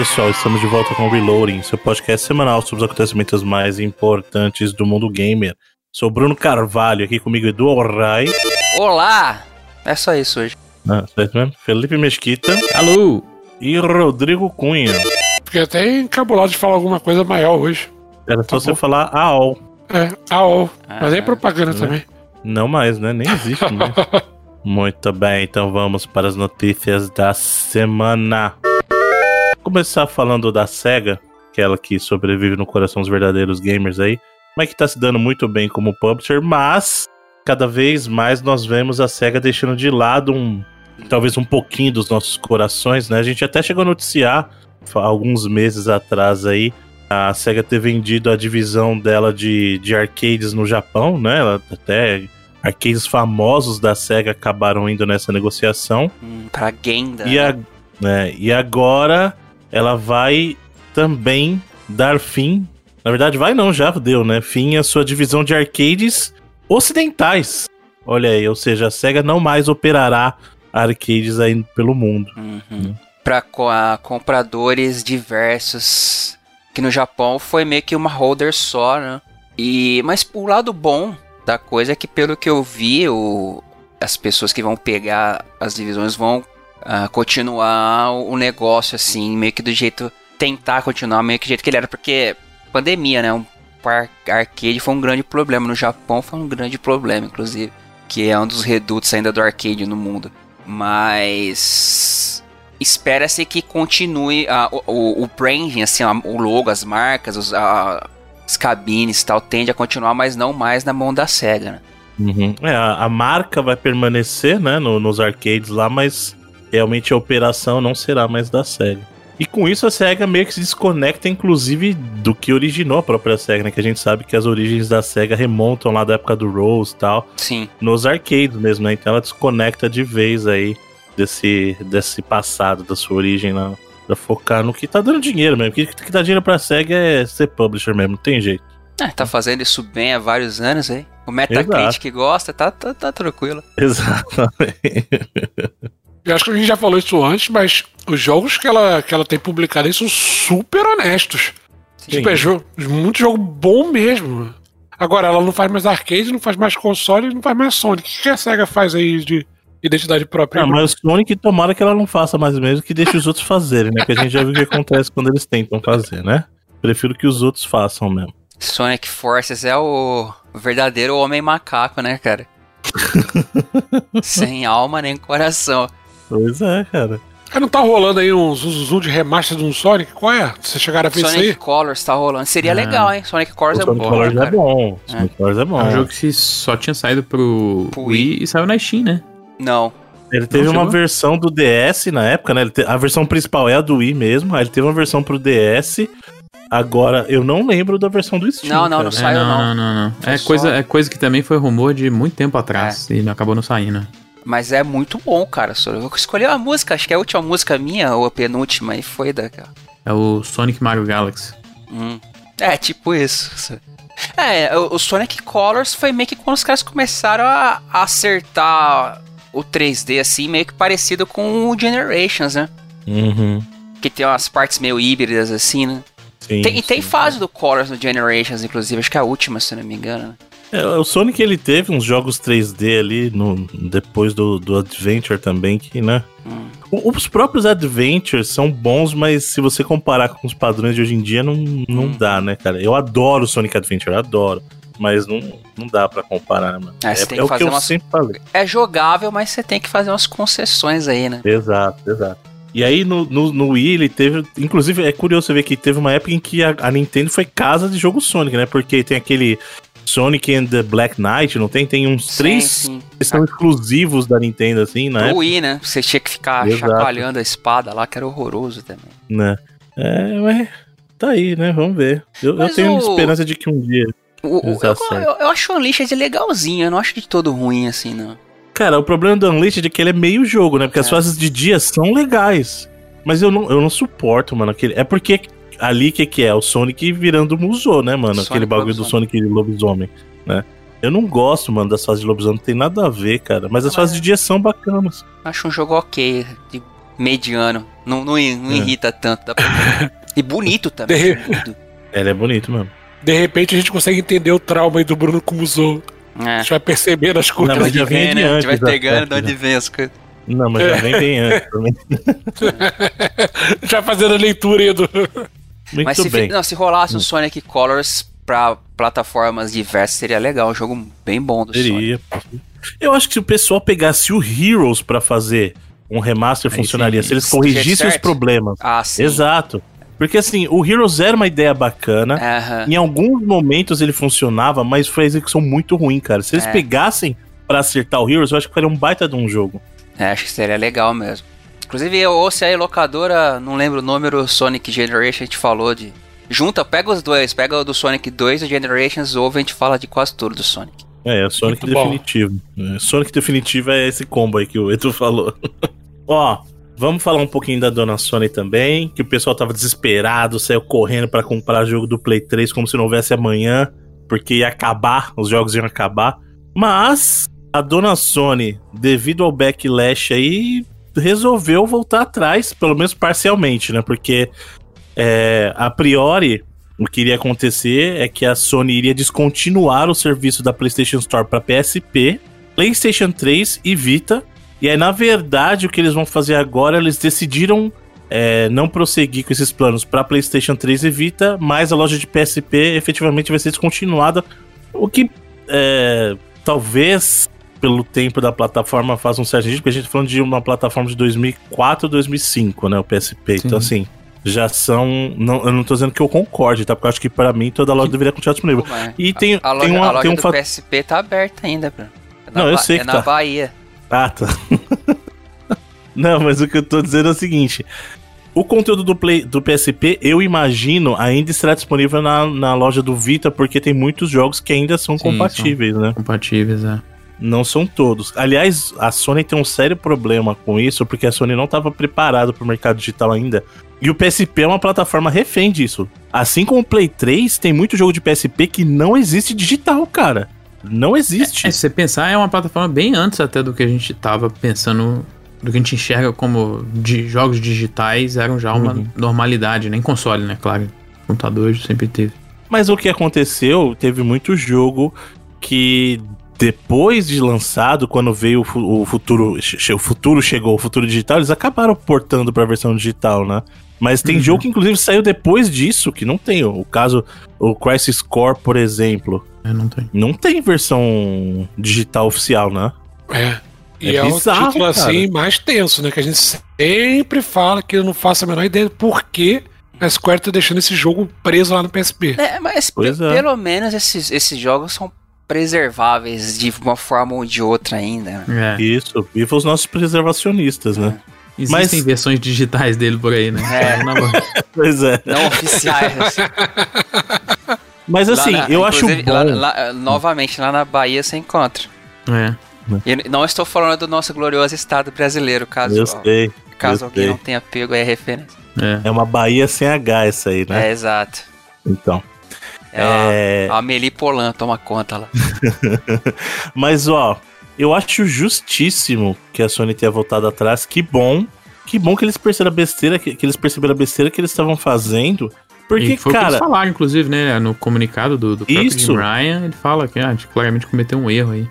pessoal, estamos de volta com o Reloading, seu podcast semanal sobre os acontecimentos mais importantes do mundo gamer. Sou Bruno Carvalho, aqui comigo Edu Orrai. Olá! É só isso hoje. Ah, certo mesmo? Felipe Mesquita. Alô! E Rodrigo Cunha. Fiquei até encabulado de falar alguma coisa maior hoje. Era Tá só você bom. falar AOL. É, AOL. Mas é Ah, propaganda né? também. Não mais, né? Nem existe mais. Muito bem, então vamos para as notícias da semana. Começar falando da SEGA, aquela que sobrevive no coração dos verdadeiros gamers aí, mas que tá se dando muito bem como publisher, mas cada vez mais nós vemos a SEGA deixando de lado um talvez um pouquinho dos nossos corações, né? A gente até chegou a noticiar alguns meses atrás aí a SEGA ter vendido a divisão dela de, de arcades no Japão, né? Ela até arcades famosos da SEGA acabaram indo nessa negociação. Hum, pra Genda. E, a- né, e agora ela vai também dar fim. Na verdade, vai não, já deu, né? Fim à sua divisão de arcades ocidentais. Olha aí, ou seja, a SEGA não mais operará arcades aí pelo mundo. Uhum. Pra co- a compradores diversos. Que no Japão foi meio que uma holder só, né? E, mas o lado bom da coisa é que, pelo que eu vi, o, as pessoas que vão pegar as divisões vão ah, continuar o negócio assim, meio que do jeito. Tentar continuar meio que do jeito que ele era, porque pandemia, né? Um par arcade foi um grande problema. No Japão foi um grande problema, inclusive. Que é um dos redutos ainda do arcade no mundo. Mas espera-se que continue ah, o, o, o branding, assim, ah, o logo, as marcas, os, ah, as cabines e tal, tende a continuar, mas não mais na mão da SEGA, né? Uhum. É, a, a marca vai permanecer, né, no- nos arcades lá, mas realmente a operação não será mais da SEGA. E com isso a SEGA meio que se desconecta, inclusive, do que originou a própria SEGA, né? Que a gente sabe que as origens da SEGA remontam lá da época do Rose e tal, Sim. nos arcades mesmo, né? Então ela desconecta de vez aí desse, desse passado, da sua origem lá, pra focar no que tá dando dinheiro mesmo. O que, que dá dinheiro pra SEGA é ser publisher mesmo, não tem jeito. É, tá fazendo isso bem há vários anos aí. O Metacritic gosta, tá, tá, tá tranquilo. Exatamente. Eu acho que a gente já falou isso antes, mas os jogos que ela, que ela tem publicado aí são super honestos. Sim. Tipo, é jogo, muito jogo bom mesmo. Agora, ela não faz mais arcade, não faz mais console, não faz mais Sonic. O que que a SEGA faz aí de identidade própria? Ah, mas o Sonic, tomara que ela não faça mais mesmo, que deixe os outros fazerem, né? Que a gente já viu o que acontece quando eles tentam fazer, né? Prefiro que os outros façam mesmo. Sonic Forces é o verdadeiro homem macaco, né, cara? Sem alma nem coração. Pois é, cara. Ah, não tá rolando aí um Zuzuzu de remaster de um Sonic? Qual é? Vocês chegaram a ver isso Sonic aí? Colors tá rolando. Seria Ah. legal, hein? Sonic Colors é Sonic bom, Colors é cara. bom. Sonic Colors é É bom. um jogo que só tinha saído pro, Wii e saiu na Steam, né? Não. Ele teve Não uma chegou? versão do DS na época, né? Te- A versão principal é a do Wii mesmo. Aí ele teve uma versão pro DS. Agora, eu não lembro da versão do Steam. Não, não, cara. não saiu, é, não. não, não, não. É só- coisa, é coisa que também foi rumor de muito tempo atrás e não acabou não saindo. Mas é muito bom, cara. Eu escolhi uma música, acho que é a última música minha, ou a penúltima, e foi daquela. É o Sonic Mario Galaxy. Hum. É, tipo isso. É, o Sonic Colors foi meio que quando os caras começaram a acertar o 3D, assim, meio que parecido com o Generations, né? Uhum. Que tem umas partes meio híbridas, assim, né? Sim, Tem, e tem sim. fase do Colors no Generations, inclusive, acho que é a última, se não me engano. É, o Sonic ele teve uns jogos 3D ali no, depois do, do Adventure também, que, né? Hum. O- Os próprios Adventures são bons, mas se você comparar com os padrões de hoje em dia, não, não Hum. dá, né, cara? Eu adoro Sonic Adventure, adoro. Mas não, não dá pra comparar, mano. É, é é o que eu umas- sempre falei. É jogável, mas você tem que fazer umas concessões aí, né? Exato, exato. E aí no, no, no Wii ele teve. Inclusive, é curioso você ver que teve uma época em que a, a Nintendo foi casa de jogo Sonic, né? Porque tem aquele Sonic and the Black Knight, não tem? Tem uns Sim, três sim. que são exclusivos da Nintendo, assim, Pro época, Wii, né? Você tinha que ficar Exato. chacoalhando a espada lá, que era horroroso também. né? É, mas tá aí, né? Vamos ver. Eu, eu tenho o- esperança de que um dia. O, eu, eu, eu acho o Unleashed legalzinho, eu não acho de todo ruim assim, não. Cara, o problema do Unleashed é que ele é meio jogo, né? Porque as É. fases de dia são legais. Mas eu não, eu não suporto, mano. Aquele... É porque ali que que é? O Sonic virando musou, né, mano? Sonic Aquele bagulho do. Sonic lobisomem, né? Eu não gosto, mano, das fases de lobisomem, não tem nada a ver, cara. Mas as Ah, fases mas- de dia são bacanas. Acho um jogo ok, de mediano. Não, não, não irrita tanto. dá pra- E bonito também. De- bonito. Ele é bonito mesmo. De repente a gente consegue entender o trauma aí do Bruno como usou. A É. gente vai percebendo as coisas. Não, mas já vem né? A gente vai pegando de onde vem as coisas. Não, mas já vem bem antes também. Já fazendo a leitura aí do. Muito Mas se, bem. não, se rolasse o Sonic Colors pra plataformas diversas, seria legal. Um jogo bem bom do Sonic. Seria. Eu acho que se o pessoal pegasse o Heroes pra fazer um remaster, Aí funcionaria. sim. Se eles corrigissem os problemas. Ah, sim. Exato. Porque assim, o Heroes era uma ideia bacana. Aham. Em alguns momentos ele funcionava, mas foi a execução muito ruim, cara. Se eles É. pegassem pra acertar o Heroes, eu acho que faria um baita de um jogo. É, acho que seria legal mesmo. Inclusive, ou se a locadora, não lembro o número, Sonic Generation, a gente falou de. Junta, pega os dois, pega o do Sonic 2 e o Generations, ouve, a gente fala de quase tudo do Sonic. É, é Sonic Muito definitivo. É, Sonic definitivo é esse combo aí que o Edu falou. Ó, vamos falar um pouquinho da dona Sony também, que o pessoal tava desesperado, saiu correndo pra comprar jogo do Play 3 como se não houvesse amanhã, porque ia acabar, os jogos iam acabar. Mas a dona Sony, devido ao backlash aí, resolveu voltar atrás, pelo menos parcialmente, né? Porque é, a priori o que iria acontecer é que a Sony iria descontinuar o serviço da PlayStation Store para PSP, PlayStation 3 e Vita. E aí, na verdade, o que eles vão fazer agora, eles decidiram é, não prosseguir com esses planos para PlayStation 3 e Vita, mas a loja de PSP efetivamente vai ser descontinuada. O que é, talvez pelo tempo da plataforma faça um certo sentido, porque a gente tá falando de uma plataforma de 2004 2005, né? O PSP. Então, assim, já são. Não, eu não tô dizendo que eu concorde, tá? Porque eu acho que pra mim toda loja deveria continuar disponível. Pô, mas E tem, a, loja, tem, a uma, loja tem um do. PSP tá aberta ainda, Bruno. É na Não, eu Ba- sei é que na tá. Bahia. Ah, tá. Não, mas o que eu tô dizendo é o seguinte: o conteúdo do, Play, do PSP, eu imagino, ainda estará disponível na, na loja do Vita, porque tem muitos jogos que ainda são Sim, compatíveis, né? Compatíveis, é. Não são todos. Aliás, a Sony tem um sério problema com isso, porque a Sony não estava preparada para o mercado digital ainda. E o PSP é uma plataforma refém disso. Assim como o Play 3, tem muito jogo de PSP que não existe digital, cara. Não existe. É, se você pensar, é uma plataforma bem antes até do que a gente tava pensando, do que a gente enxerga como de jogos digitais eram já uma Uhum. normalidade, nem console, né? Claro, computador sempre teve. Mas o que aconteceu, teve muito jogo que depois de lançado, quando veio o, fu- o futuro, o futuro chegou, o futuro digital, eles acabaram portando pra versão digital, né? Mas tem Uhum. jogo que inclusive saiu depois disso, que não tem. O caso, o Crisis Core, por exemplo, É, não tem. não tem versão digital oficial, né? É. E É é, um bizarro, título cara. assim mais tenso, né? Que a gente sempre fala que eu não faço a menor ideia do porquê a Square tá deixando esse jogo preso lá no PSP. É, mas é. pelo menos esses, esses jogos são preserváveis de uma forma ou de outra ainda. né? É. Isso, viva os nossos preservacionistas, né? Existem Mas- versões digitais dele por aí, né? É. Na boa. Pois é. Não oficiais. assim. Mas assim, Lá na- eu acho bom. lá- lá- novamente, lá na Bahia você encontra. É. E não estou falando do nosso glorioso estado brasileiro, caso, eu sei. caso eu alguém sei. não tenha pego aí a referência. É. É uma Bahia sem H essa aí, né? É, exato. Então. É, É... A Amelie Polan toma conta lá. Mas, ó, eu acho justíssimo que a Sony tenha voltado atrás. Que bom. Que bom que eles perceberam a besteira, que, que eles perceberam a besteira que eles estavam fazendo. Porque, e foi o que cara, eles falaram, inclusive, né? No comunicado do, do próprio Isso. Ryan, ele fala que ah, a gente claramente cometeu um erro aí.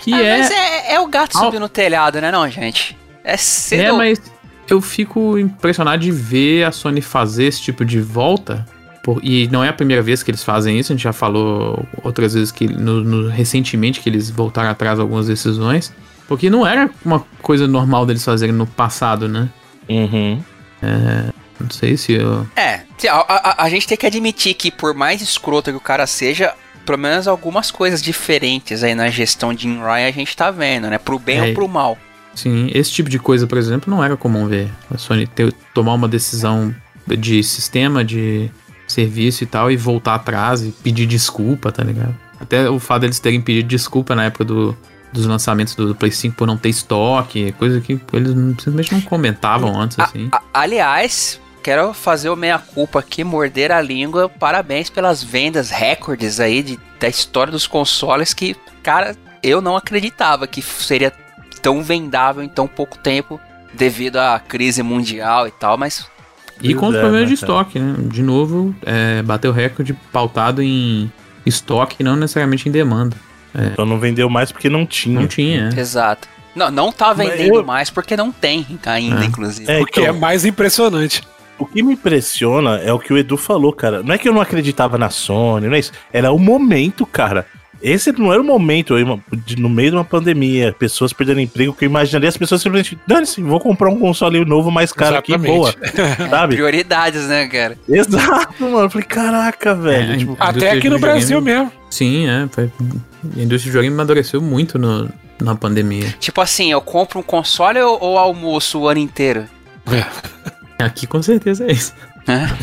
Que Ah, é. Mas é, é o gato Al- subindo no telhado, né, não, gente? É cedo. É, mas eu fico impressionado de ver a Sony fazer esse tipo de volta. Por- e não é a primeira vez que eles fazem isso, a gente já falou outras vezes que no, no- recentemente que eles voltaram atrás algumas decisões. Porque não era uma coisa normal deles fazerem no passado, né? Uhum. Não sei se eu. É, a, a- a gente tem que admitir que por mais escroto que o cara seja, pelo menos algumas coisas diferentes aí na gestão de Ryan a gente tá vendo, né? Pro bem É. ou pro mal. Sim, esse tipo de coisa, por exemplo, não era comum ver. A Sony ter, tomar uma decisão de sistema, de serviço e tal, e voltar atrás e pedir desculpa, tá ligado? Até o fato deles terem pedido desculpa na época do, dos lançamentos do, Play 5 por não ter estoque, coisa que eles simplesmente não comentavam antes, A- assim. a- aliás, quero fazer o meia-culpa aqui, morder a língua. Parabéns pelas vendas recordes aí de, da história dos consoles que, cara, eu não acreditava que seria tão vendável em tão pouco tempo devido à crise mundial e tal, mas E com os é, problemas né, de estoque, né? De novo, é, bateu recorde pautado em estoque e não necessariamente em demanda. Então não vendeu mais porque não tinha. Não tinha, é. exato. Não, não tá vendendo eu- mais porque não tem ainda, É. inclusive. É, O que é então, mais impressionante. o que me impressiona é o que o Edu falou, cara. Não é que eu não acreditava na Sony, não é isso. Era o momento, cara. Esse não era o momento, eu ima- de- no meio de uma pandemia, pessoas perdendo emprego, que eu imaginaria as pessoas simplesmente, dane-se, vou comprar um console novo mais caro aqui, boa. Sabe? Prioridades, né, cara? Exato, mano. Eu falei, caraca, velho. É, tipo, Até aqui no Brasil mesmo. Sim, é. Foi... A indústria de videogame amadureceu muito no, na pandemia. Tipo assim, eu compro um console ou, ou almoço o ano inteiro? Aqui com certeza é isso.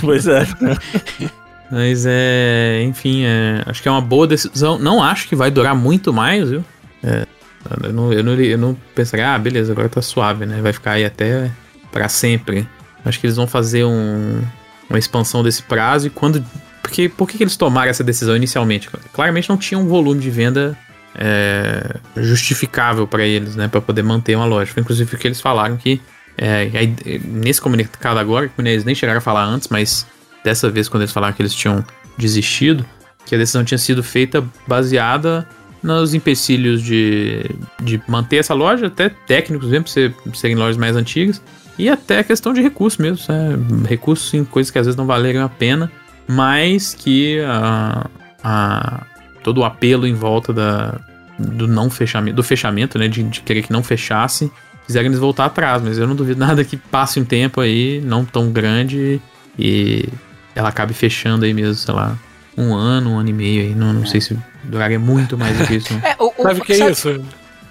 pois é. Mas é. Enfim, é, acho que é uma boa decisão. Não acho que vai durar muito mais, viu? É, eu, não, eu, não, eu não pensaria, ah, beleza, agora tá suave, né? Vai ficar aí até pra sempre. Acho que eles vão fazer um, uma expansão desse prazo e quando. Porque por que, eles tomaram essa decisão inicialmente? Claramente não tinha um volume de venda é, justificável pra eles, né? Pra poder manter uma loja. Inclusive o que eles falaram que. é, aí, nesse comunicado agora, que eles nem chegaram a falar antes, mas dessa vez, quando eles falaram que eles tinham desistido, que a decisão tinha sido feita baseada nos empecilhos de, de manter essa loja, até técnicos mesmo, por serem lojas mais antigas, e até questão de recursos mesmo, né? recursos em coisas que às vezes não valeriam a pena, mas que a, a- todo o apelo em volta da, do não fechamento, do fechamento, né, de, de querer que não fechasse, fizeram eles voltar atrás, mas eu não duvido nada que passe um tempo aí, não tão grande, e ela acabe fechando aí mesmo, sei lá, um ano, um ano e meio aí. Não, não sei se duraria muito mais do que isso. não. É, o, o- Sabe o que é isso?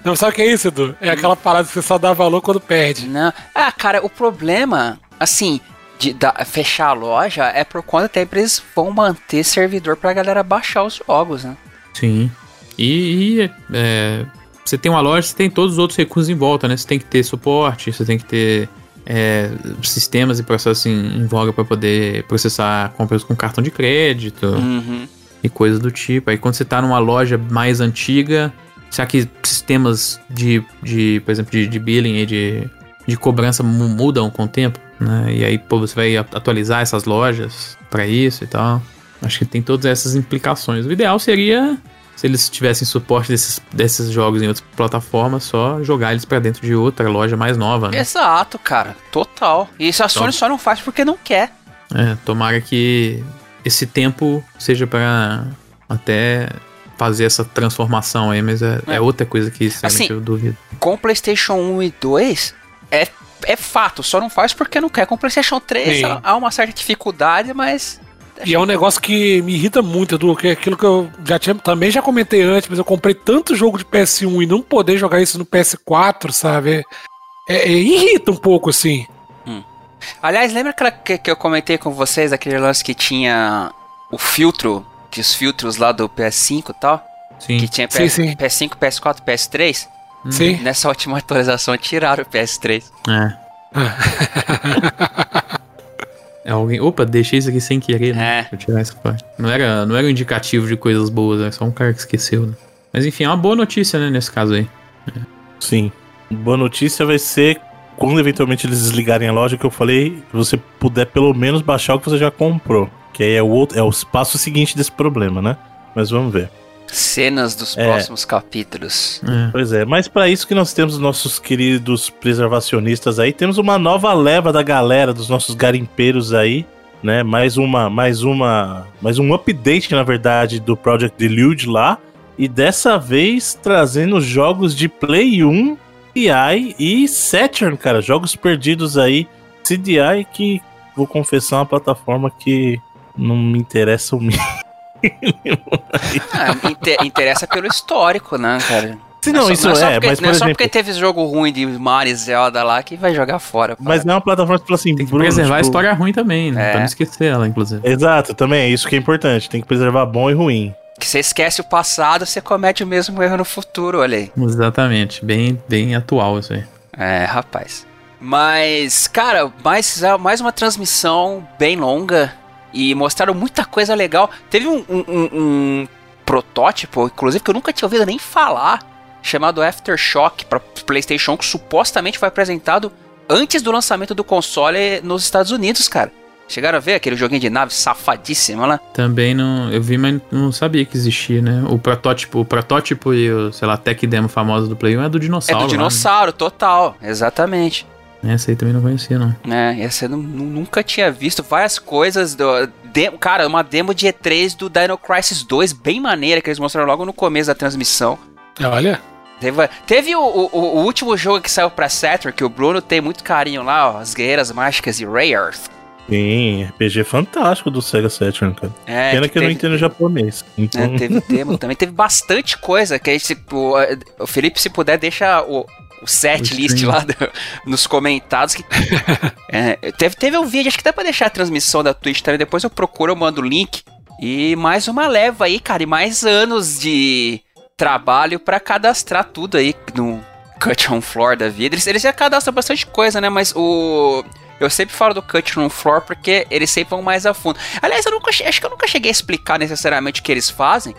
Não, sabe o que é isso, Edu? É aquela parada que você só dá valor quando perde. Não. Ah, cara, o problema, assim, de da- fechar a loja é por conta até que eles vão manter servidor pra galera baixar os jogos, né? Sim. E, e, é, você tem uma loja, você tem todos os outros recursos em volta, né? Você tem que ter suporte, você tem que ter é, sistemas e processos em, em voga para poder processar compras com cartão de crédito Uhum. e coisas do tipo. Aí quando você tá numa loja mais antiga, será que sistemas de, de por exemplo, de, de billing e de, de cobrança mu- mudam com o tempo? Né? E aí pô, você vai atualizar essas lojas para isso e tal. Acho que tem todas essas implicações. O ideal seria, se eles tivessem suporte desses, desses jogos em outras plataformas, só jogar eles para dentro de outra loja mais nova, né? Exato, cara. Total. E isso a Sony só não faz porque não quer. É, tomara que esse tempo seja para até fazer essa transformação aí, mas é, é É. outra coisa que Assim, eu duvido. Com o PlayStation 1 e 2, é, é fato. Só não faz porque não quer. Com o PlayStation 3 Sim. há uma certa dificuldade, mas. E é um negócio que me irrita muito, Edu, que é aquilo que eu já tinha, também já comentei antes, mas eu comprei tanto jogo de PS1 e não poder jogar isso no PS4, sabe? É, é- irrita um pouco, assim. Aliás, lembra aquela que, que eu comentei com vocês, aquele lance que tinha o filtro, que os filtros lá do PS5 e tal? Sim. Que tinha Sim, PS, sim. PS5, PS4, PS3? Sim. Nessa última atualização tiraram o PS3. É. É alguém. Opa, deixei isso aqui sem querer, né? É. Deixa eu tirar essa parte. Não era, não era um indicativo de coisas boas, é só um cara que esqueceu, né? Mas enfim, é uma boa notícia, né, nesse caso aí. Sim. Boa notícia vai ser quando eventualmente eles desligarem a loja que eu falei, você puder pelo menos baixar o que você já comprou. Que aí é o, outro, é o passo seguinte desse problema, né? Mas vamos ver. Cenas dos É. próximos capítulos. É. Pois é, mas para isso que nós temos os nossos queridos preservacionistas aí, temos uma nova leva da galera, dos nossos garimpeiros aí, né? Mais uma, mais uma, mais um update, na verdade, do Project Delude lá, e dessa vez trazendo jogos de Play 1, CDI e Saturn, cara, jogos perdidos aí, CDI que vou confessar é uma plataforma que não me interessa o mínimo. Ah, inte- interessa pelo histórico, né, cara? Se não, é só, isso é, só é, porque, mas por não é só exemplo, porque teve jogo ruim de Mario e Zelda lá que vai jogar fora. mas pá. não é uma plataforma que fala assim, Tem que Bruno, preservar a tipo, história ruim também, né? É. Pra não esquecer ela, inclusive. Exato, também é isso que é importante. Tem que preservar bom e ruim. Que você esquece o passado, você comete o mesmo erro no futuro, olha aí. Exatamente. Bem, bem atual isso aí. É, rapaz. Mas, cara, mais, mais uma transmissão bem longa e mostraram muita coisa legal. Teve um, um- um- um protótipo, inclusive, que eu nunca tinha ouvido nem falar, chamado Aftershock para PlayStation, que supostamente foi apresentado antes do lançamento do console nos Estados Unidos, cara. Chegaram a ver aquele joguinho de nave safadíssimo lá? Também não. Eu vi, mas não sabia que existia, né? O protótipo, o protótipo e o, sei lá, tech demo famosa do Play 1 é do dinossauro. É do dinossauro, lá, né? total. Exatamente. Essa aí também não conhecia, não. É, essa eu nunca tinha visto várias coisas do. De, cara, uma demo de E3 do Dino Crisis 2, bem maneira, que eles mostraram logo no começo da transmissão. Olha. Teve, teve o, o, o, último jogo que saiu pra Saturn, que o Bruno tem muito carinho lá, ó, as Guerreiras Mágicas de Rayarth. Sim, RPG fantástico do Sega Saturn, cara. É, Pena que, que eu não entendo japonês. Então... É, teve demo também. Teve bastante coisa que a gente, tipo, o Felipe, se puder, deixa o, o set o list lá do, nos comentários. Que, é, teve, teve um vídeo, acho que dá pra deixar a transmissão da Twitch também. Depois eu procuro, eu mando o link. E mais uma leva aí, cara. E mais anos de trabalho para cadastrar tudo aí no Cut on Floor da vida. Eles, eles já cadastram bastante coisa, né? Mas o eu sempre falo do cut room floor porque eles sempre vão mais a fundo. Aliás, eu nunca, acho que eu nunca cheguei a explicar necessariamente o que eles fazem.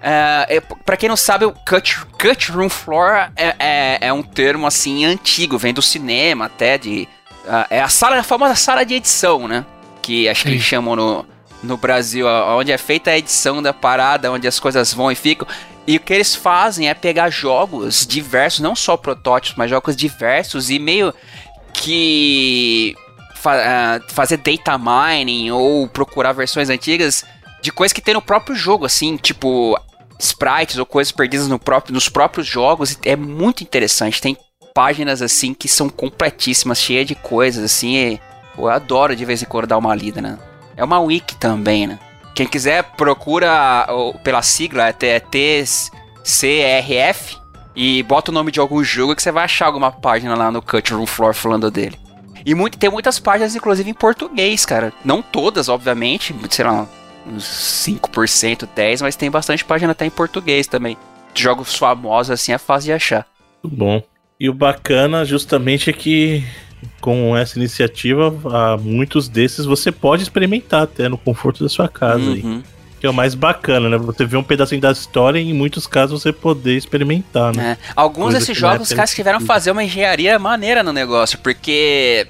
É, é, para quem não sabe, o cut, cut room floor é, é, é, um termo assim antigo, vem do cinema até de uh, é a sala, a famosa sala de edição, né? Que acho que eles chamam no, no Brasil, onde é feita a edição da parada, onde as coisas vão e ficam. E o que eles fazem é pegar jogos diversos, não só protótipos, mas jogos diversos e meio que fa uh, fazer data mining ou procurar versões antigas de coisas que tem no próprio jogo, assim, tipo sprites ou coisas perdidas no próprio, nos próprios jogos. É muito interessante. Tem páginas assim que são completíssimas, cheias de coisas, assim. Eu adoro de vez em quando dar uma lida, né? É uma wiki também, né? Quem quiser, procura pela sigla, é TCRF e bota o nome de algum jogo que você vai achar alguma página lá no Cut Room Floor falando dele. E muito, tem muitas páginas, inclusive, em português, cara. Não todas, obviamente, sei lá, uns 5%, 10%, mas tem bastante página até em português também. Jogos famosos, assim, é fácil de achar. Muito bom. E o bacana, justamente, é que com essa iniciativa, muitos desses você pode experimentar até no conforto da sua casa. Uhum. Aí que é o mais bacana, né? Você vê um pedacinho da história e em muitos casos você poder experimentar, né? É. Alguns Coisa desses jogos, os caras tiveram fazer uma engenharia maneira no negócio, porque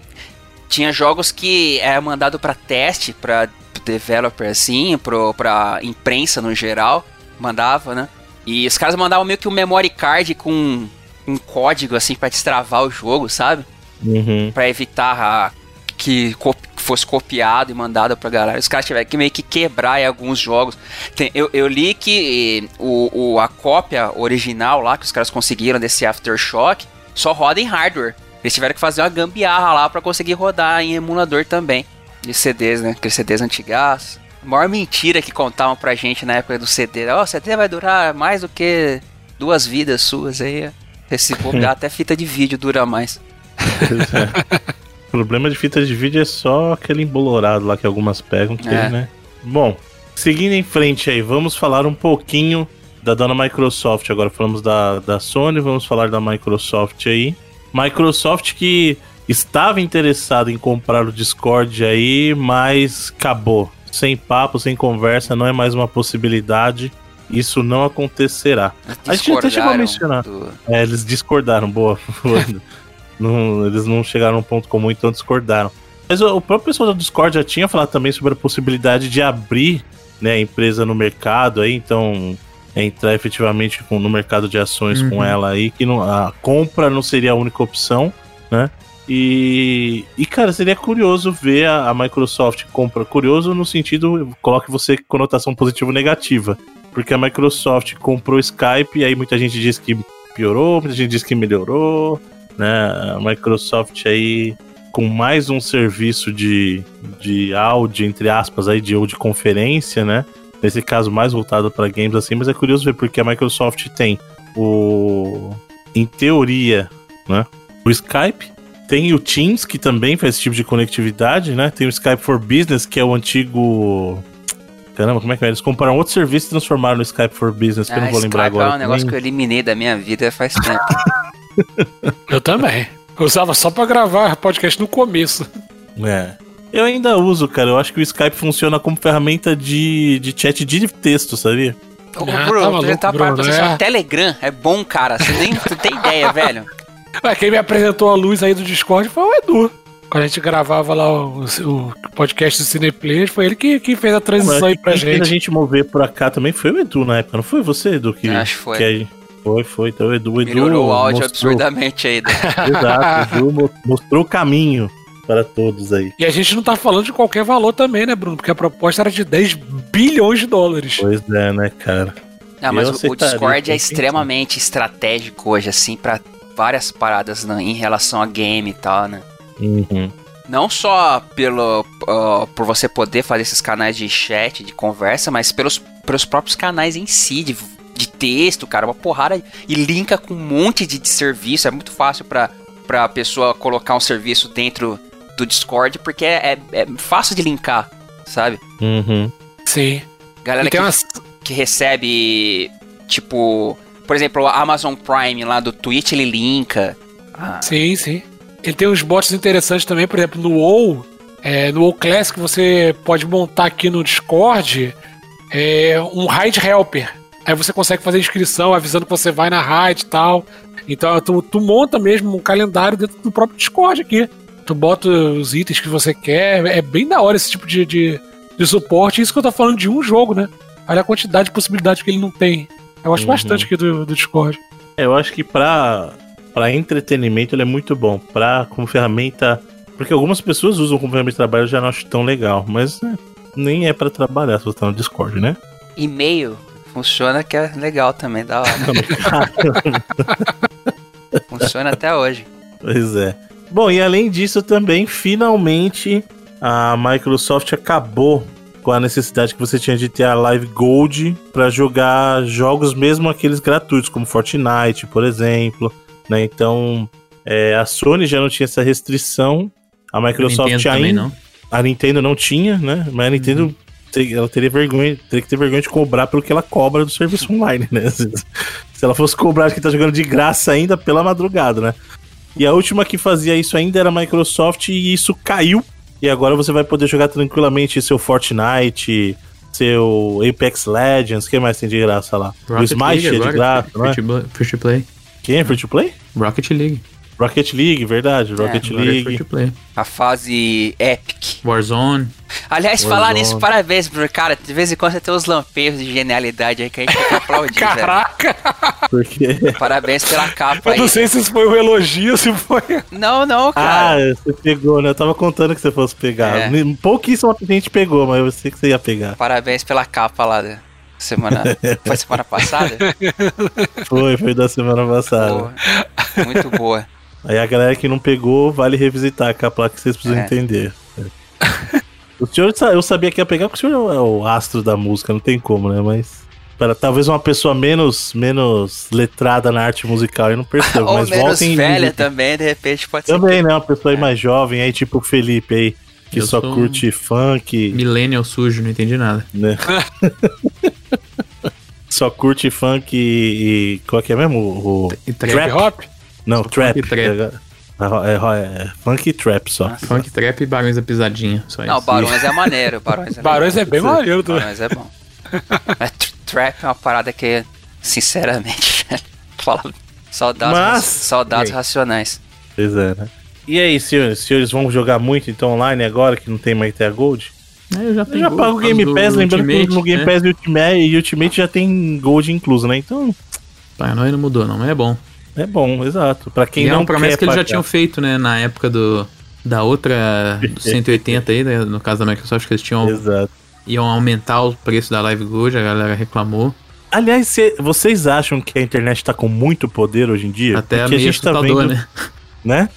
tinha jogos que era mandado para teste, para developer assim, pro, pra imprensa no geral, mandava, né? E os caras mandavam meio que um memory card com um código assim para destravar o jogo, sabe? Uhum. Para evitar a, que fosse copiado e mandado pra galera. Os caras tiveram que meio que quebrar em alguns jogos. Tem, eu, eu, li que o, o, a cópia original lá que os caras conseguiram desse Aftershock só roda em hardware. Eles tiveram que fazer uma gambiarra lá para conseguir rodar em emulador também. De CDs, né? Aqueles CDs antigas. A maior mentira que contavam pra gente na época do CD. Ó, oh, o CD vai durar mais do que duas vidas suas aí. Esse bobear até fita de vídeo dura mais. É. O problema de fita de vídeo é só aquele embolorado lá que algumas pegam, que, é. né? Bom, seguindo em frente aí, vamos falar um pouquinho da dona Microsoft. Agora falamos da, da Sony, vamos falar da Microsoft aí. Microsoft que estava interessado em comprar o Discord aí, mas acabou. Sem papo, sem conversa, não é mais uma possibilidade. Isso não acontecerá. A gente até chegou a mencionar. Do... É, eles discordaram, boa. Não, eles não chegaram a um ponto comum, então discordaram. Mas o, o próprio pessoal do Discord já tinha falado também sobre a possibilidade de abrir né, a empresa no mercado aí, então entrar efetivamente com, no mercado de ações uhum. com ela aí, que não, a compra não seria a única opção, né? E, e cara, seria curioso ver a, a Microsoft compra. Curioso no sentido, coloque você conotação positiva ou negativa. Porque a Microsoft comprou Skype e aí muita gente diz que piorou, muita gente diz que melhorou né? A Microsoft aí com mais um serviço de, de áudio, entre aspas, aí, de, ou de conferência, né? Nesse caso, mais voltado para games assim, mas é curioso ver porque a Microsoft tem o. Em teoria, né? O Skype, tem o Teams, que também faz esse tipo de conectividade, né? Tem o Skype for Business, que é o antigo. Caramba, como é que é? Eles compraram outro serviço e transformaram no Skype for Business, que ah, eu não vou lembrar Skype agora. É um negócio que eu eliminei da minha vida faz tempo. Eu também. Eu usava só para gravar podcast no começo. É. Eu ainda uso, cara. Eu acho que o Skype funciona como ferramenta de, de chat de texto, sabia? Ô, ah, Bruno, tá maluco, tá Bruno, é. Telegram é bom, cara. Você nem tu tem ideia, velho. Mas quem me apresentou a luz aí do Discord foi o Edu. Quando a gente gravava lá o, o podcast do Cineplayers, foi ele que, que fez a transição aí pra Quem fez gente. a gente mover pra cá também foi o Edu na época, não foi você, Edu? Que, Acho que foi. que foi, foi. Então o Edu, Edu Melhorou o áudio mostrou, absurdamente aí. né? Exato, o Edu mo- mostrou o caminho para todos aí. E a gente não tá falando de qualquer valor também, né, Bruno? Porque a proposta era de 10 bilhões de dólares. Pois é, né, cara? Não, mas Eu o- o Discord é extremamente estratégico hoje, assim, pra várias paradas né, em relação a game e tal, né? Uhum. Não só pelo, ah, por você poder fazer esses canais de chat, de conversa, mas pelos, pelos próprios canais em si, de, de texto, cara, uma porrada. E linka com um monte de, de serviço. É muito fácil pra, pra pessoa colocar um serviço dentro do Discord, porque é, é- é fácil de linkar, sabe? Uhum. Sim. Galera tem que, umas. que recebe, tipo, por exemplo, o Amazon Prime lá do Twitch, ele linka. Ah, Sim, sim. Ele tem uns bots interessantes também, por exemplo, no WoW. é, no WoW Classic você pode montar aqui no Discord é, um raid helper. Aí você consegue fazer inscrição avisando que você vai na raid e tal. Então tu, tu monta mesmo um calendário dentro do próprio Discord aqui. Tu bota os itens que você quer. É bem da hora esse tipo de, de, de suporte. Isso que eu tô falando de um jogo, né? Olha a quantidade de possibilidades que ele não tem. Eu gosto Uhum. bastante aqui do, do Discord. É, Eu acho que pra, pra entretenimento ele é muito bom. Pra, como ferramenta. Porque algumas pessoas usam como ferramenta de trabalho, eu já não acho tão legal. Mas é, nem é pra trabalhar se você tá no Discord, né? E-mail funciona que é legal também, da hora. funciona até hoje. Pois é. Bom, e além disso também, finalmente a Microsoft acabou com a necessidade que você tinha de ter a Live Gold pra jogar jogos mesmo aqueles gratuitos, como Fortnite, por exemplo. Né? Então, é, a Sony já não tinha essa restrição. A Microsoft também ainda. A Nintendo não tinha, né? Mas a Nintendo te- ela teria vergonha, teria que ter vergonha de cobrar pelo que ela cobra do serviço online, né? Se se ela fosse cobrar que tá jogando de graça ainda pela madrugada, né? E a última que fazia isso ainda era a Microsoft e isso caiu. E agora você vai poder jogar tranquilamente seu Fortnite, seu Apex Legends, o que mais tem de graça lá? o Rocket Smash League é de graça, não é? free to- play. Quem free to play? Rocket League. Rocket League, verdade, Rocket Agora é free League. A fase Epic. Warzone. Aliás, Warzone. falar nisso, parabéns, Bruno. Cara, de vez em quando você tem uns lampejos de genialidade aí que a gente tem que aplaudir, velho. Caraca! Porque. Parabéns pela capa Eu aí. não sei se isso foi um elogio, se foi. Não, não, Ah, cara. você pegou, né? Eu tava contando que você fosse pegar. É. Pouquíssima gente pegou, mas eu sei que você ia pegar. Parabéns pela capa lá da semana. Foi semana passada? Foi, foi da semana passada. Boa. Muito boa. Aí a galera que não pegou, vale revisitar a capa lá que vocês precisam É. entender. O senhor, eu sabia que ia pegar porque o senhor é o astro da música, não tem como, né? Mas. Para talvez uma pessoa menos, menos letrada na arte musical, eu não percebo. Ou mas menos voltem e velha também, de repente pode ser. Também, né? Uma pessoa aí mais jovem, aí tipo o Felipe aí, que Eu só sou um- curte funk, Millennial sujo, não entendi nada. né? só curte funk e. e qual que é mesmo? O, o- E Hip trap. hop? Não, trap. e trap. É, é- é funk e trap só. Nossa. Funk, trap e Barões da Pisadinha. Só Não, isso. Barões é maneiro. Barões é Barões é bem maneiro também. Barões é bom. Mas tr- trap é uma parada que, sinceramente, fala saudades, Mas- saudades racionais. Pois é, né? E aí, senhores? Senhores vão jogar muito então online agora que não tem mais a Gold? É, eu já, Eu já pago o Game Pass, lembrando que no Game Pass e Ultimate, e Ultimate já tem Gold incluso, né? Então, Paranoia não mudou, não, mas é bom. É bom, exato. Pra quem e é não uma promessa que eles já pagar. tinham feito, né, na época do da outra do 180 aí, né, no caso da Microsoft, que eles tinham Exato. iam aumentar o preço da Live Gold, a galera reclamou. Aliás, cê- vocês acham que a internet tá com muito poder hoje em dia? Até Porque meio assustador, vendo, né? né?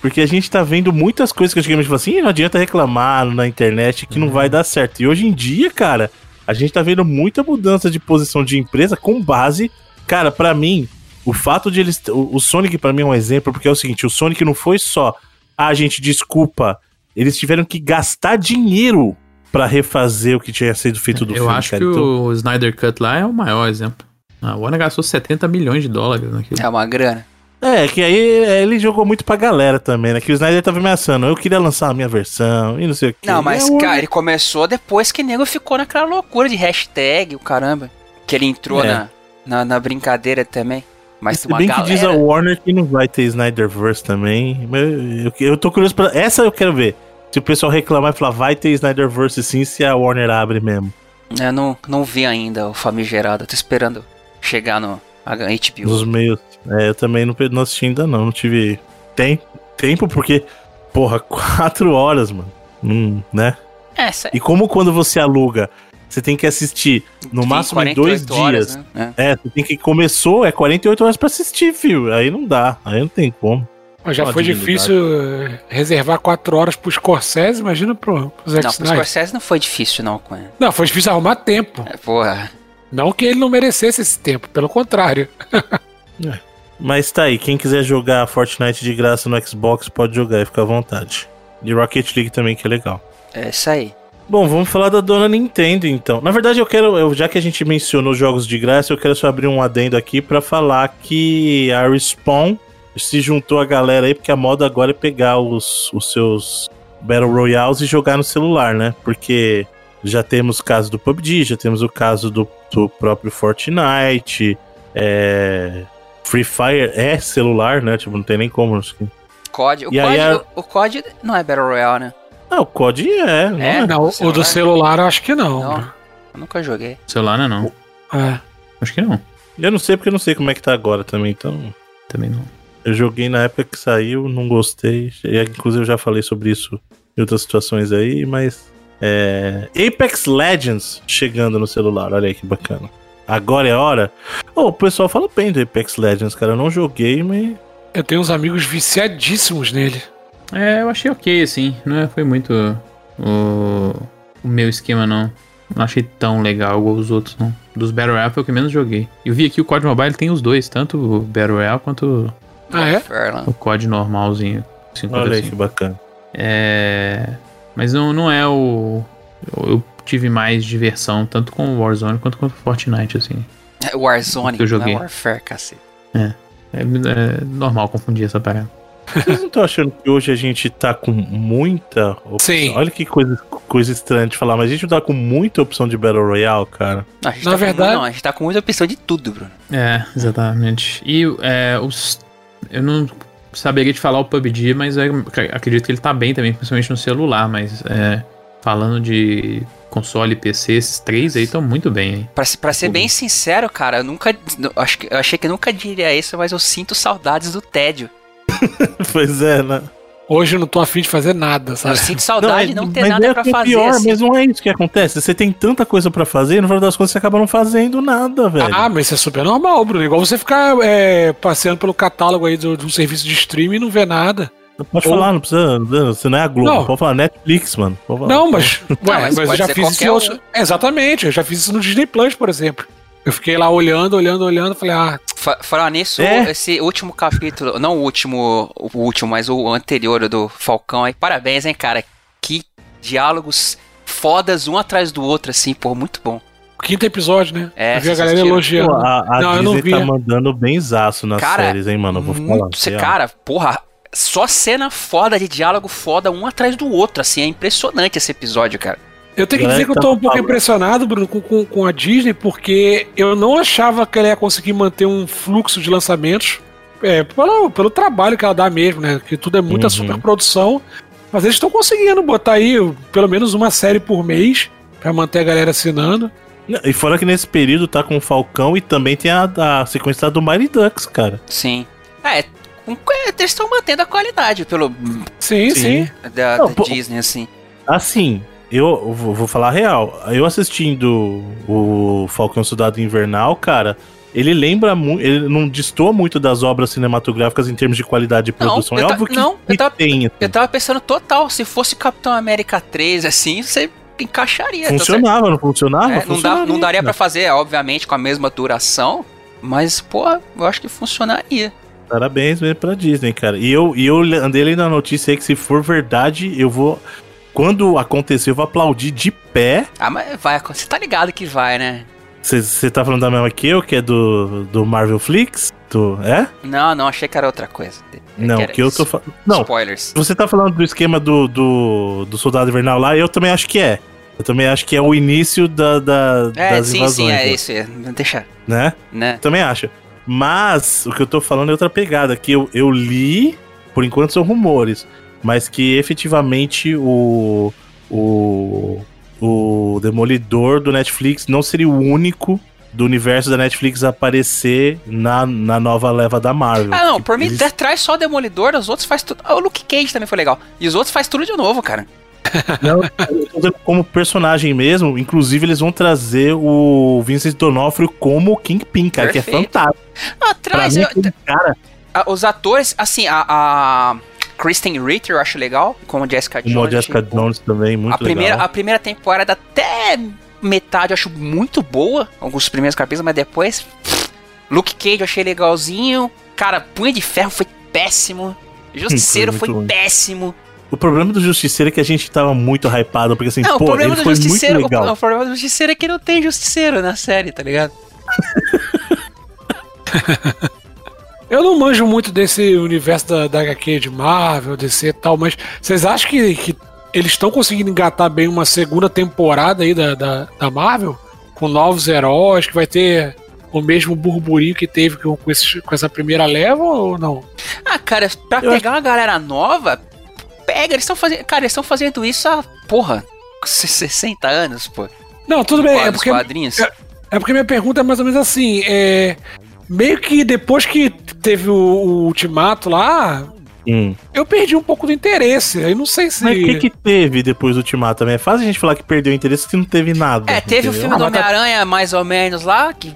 Porque a gente tá vendo muitas coisas que antigamente falou assim, "Ih, não adianta reclamar na internet que não Uhum. vai dar certo. E hoje em dia, cara, a gente tá vendo muita mudança de posição de empresa com base, cara, pra mim, o fato de eles, o, o Sonic pra mim é um exemplo, porque é o seguinte, o Sonic não foi só, ah, gente, desculpa, eles tiveram que gastar dinheiro pra refazer o que tinha sido feito do Eu filme, acho cara. que Então, o Snyder Cut lá é o maior exemplo. A Warner gastou 70 milhões de dólares naquilo. É uma grana. É, que aí é, ele jogou muito pra galera também, né? Que o Snyder tava ameaçando. Eu queria lançar a minha versão e não sei o que. Não, mas, cara, ele começou depois que o nego ficou naquela loucura de hashtag, o caramba. Que ele entrou É. na, na, na brincadeira também. Mas Se bem que diz a galera... Warner que não vai ter Snyderverse também. mas Eu, eu tô curioso pra. Essa eu quero ver. Se o pessoal reclamar e falar, vai ter Snyderverse sim, se a Warner abre mesmo. Eu não, não vi ainda o famigerado. Tô esperando chegar no HBO. Nos meios. É, eu também não, não assisti ainda não. Não tive tem, tempo, porque, porra, quatro horas, mano. Hum, né? É, E como quando você aluga, você tem que assistir no máximo em dois dias. Né? É, você tem que começou, é 48 horas pra assistir, filho. Aí não dá, aí não tem como. Mas já foi difícil eh, reservar quatro horas pro Scorsese, imagina pro, pro Zack Não, pro. Scorsese não foi difícil, não, com ele. Não, foi difícil arrumar tempo. É, Porra. Não que ele não merecesse esse tempo, pelo contrário. Mas tá aí, quem quiser jogar Fortnite de graça no Xbox pode jogar e fica à vontade. E Rocket League também, que é legal. É isso aí. Bom, vamos falar da dona Nintendo então. Na verdade, eu quero, eu- já que a gente mencionou jogos de graça, eu quero só abrir um adendo aqui pra falar que a Respawn se juntou a galera aí, porque a moda agora é pegar os, os seus Battle Royales e jogar no celular, né? Porque já temos o caso do PUBG, já temos o caso do, do próprio Fortnite, é, Free Fire é celular, né? Tipo, não tem nem como. COD. O, E aí COD, a- o, o COD não é Battle Royale, né? Ah, o COD é, não É? é? Não, o do celular eu acho que não. Não. Eu nunca joguei. Celular não é não. É. Acho que não. Eu não sei porque eu não sei como é que tá agora também, então. Também não. Eu joguei na época que saiu, não gostei. E, Inclusive eu já falei sobre isso em outras situações aí, mas. É... Apex Legends chegando no celular, olha aí que bacana. Agora é a hora. Oh, o pessoal fala bem do Apex Legends, cara. Eu não joguei, mas. Eu tenho uns amigos viciadíssimos nele. É, eu achei ok, assim. Não é- foi muito o, o meu esquema, não. Não achei tão legal igual os outros, não. Dos Battle Royale foi o que menos joguei. Eu vi aqui o COD Mobile tem os dois, tanto o Battle Royale quanto Ah, é? Warfare, né? o COD normalzinho. Olha aí que 55. bacana. É... Mas não, não é o... Eu tive mais diversão, tanto com o Warzone quanto com o Fortnite, assim. É Warzone, Que eu joguei. não é Warfare, cacete. É, é normal confundir essa parada. Vocês não estão achando que hoje a gente tá com muita opção? Sim. Olha que coisa, coisa estranha de falar, mas a gente não tá com muita opção de Battle Royale, cara. Não, a gente Na tá com- verdade- não, a gente tá com muita opção de tudo, Bruno. É, exatamente. E é, os. Eu não saberia te falar o PUBG, mas eu acredito que ele tá bem também, principalmente no celular, mas é, falando de console e PC, esses três aí estão muito bem, hein? Pra, se- pra ser bem sincero, cara, eu nunca. eu Acho que, eu achei que eu nunca diria isso, mas eu sinto saudades do tédio. pois é, né? Hoje eu não tô afim de fazer nada, Eu sabe? sinto saudade de não ter mas nada é pra é fazer. Pior, assim. mas não é isso que acontece. Você tem tanta coisa pra fazer, e no final das contas você acaba não fazendo nada, velho. Ah, mas isso é super normal, Bruno. Igual você ficar é, passeando pelo catálogo aí do- de um serviço de streaming e não ver nada. pode ou- falar, não precisa. Você não é a Globo. Não. Pode falar Netflix, mano. Falar. Não, mas, ué, mas mas, eu já fiz isso um. Exatamente, eu já fiz isso no Disney Plus, por exemplo. Eu fiquei lá olhando, olhando, olhando, falei, ah, Fa- Falar nisso, É. esse último capítulo, não o último, o último, mas o anterior do Falcão aí, parabéns, hein, cara. Que diálogos fodas um atrás do outro, assim, pô, muito bom. quinto episódio, né? É, eu vi a galera elogiando. Pô, a, a Não, eu não Disney vi. tá mandando benzaço nas Cara, séries, hein, mano? Eu vou falar. Muito, real. cara, porra, só cena foda de diálogo foda um atrás do outro, assim, é impressionante esse episódio, cara. Eu tenho que Galera dizer que eu tá tô um pouco falando. impressionado, Bruno, com, com, com a Disney, porque eu não achava que ela ia conseguir manter um fluxo de lançamentos é, pelo, pelo trabalho que ela dá mesmo, né? Que tudo é muita Uhum. superprodução. Mas eles estão conseguindo botar aí pelo menos uma série por mês pra manter a galera assinando. E fora que nesse período tá com o Falcão e também tem a, a sequência do Mighty Ducks, cara. Sim. É, eles estão mantendo a qualidade pelo Sim, Sim. sim. da, Não, da Disney, assim. Assim, eu vou, falar a real. Eu assistindo o Falcão Soldado Invernal, cara, ele lembra muito. Ele não destoa muito das obras cinematográficas em termos de qualidade de Não, produção. eu é óbvio que, não, eu tava- tem. assim. Eu tava pensando total, se fosse Capitão América 3, assim, você encaixaria. certo? Funcionava, não funcionava? É, não, dá, não daria pra cara. fazer, obviamente, com a mesma duração, mas, pô, eu acho que funcionaria. Parabéns mesmo pra Disney, cara. E eu, e eu andei lendo a notícia aí que se for verdade, eu vou. Quando acontecer, eu vou aplaudir de pé. Ah, mas vai, você tá ligado que vai, né? Você tá falando da mesma que eu, que é do, do Marvel Flix? Do, é? Não, não, achei que era outra coisa. Não, era que eu tô falando. Não, Spoilers. você tá falando do esquema do, do, do Soldado Invernal lá, eu também acho que é. Eu também acho que é o início da, da- É, das sim, invasões. sim, é né? isso. é, Deixa, Né? né? Também acho. Mas o que eu tô falando é outra pegada, que eu, eu li, por enquanto são rumores, mas que efetivamente o, o, o Demolidor do Netflix não seria o único do universo da Netflix aparecer na, na nova leva da Marvel. Ah, não, por mim, eles- traz só Demolidor, os outros faz tudo. Ah, o Luke Cage também foi legal. E os outros faz tudo de novo, cara. Não, como personagem mesmo, inclusive eles vão trazer o Vincent D'Onofrio como Kingpin, cara, que é Perfeito. fantástico. Ah, traz. mim, eu- cara, os atores, assim, a, a Kristen Ritter eu acho legal, como Jessica Jones. como Jessica achei- Jones também, muito a primeira, legal. a primeira temporada até metade eu acho muito boa, alguns primeiros capítulos, mas depois. Luke Cage eu achei legalzinho. Cara, Punha de Ferro foi péssimo. Justiceiro Foi foi, péssimo. O problema do Justiceiro é que a gente tava muito hypado, porque assim, Não, o pô, problema ele do foi Justiceiro. muito O, legal. o problema do Justiceiro é que não tem Justiceiro na série, tá ligado? Eu não manjo muito desse universo da, da HQ de Marvel, DC e tal, mas vocês acham que, que eles estão conseguindo engatar bem uma segunda temporada aí da, da, da Marvel? Com novos heróis, que vai ter o mesmo burburinho que teve com, com, esses- com essa primeira leva ou não? Ah, cara, pra Eu pegar uma galera nova, pega, eles estão fazendo. Cara, eles estão fazendo isso há, porra, 60 anos, pô. Não, tudo bem, é porque, quadrinhos. é- é porque minha pergunta é mais ou menos assim, é... Meio que depois que teve o, o ultimato lá, Hum. eu perdi um pouco do interesse. Aí não sei se. Mas o que, que teve depois do Ultimato também? É fácil a gente falar que perdeu o interesse se não teve nada. É, teve o entendeu? filme Ah, do tá- Homem-Aranha, mais ou menos lá, que,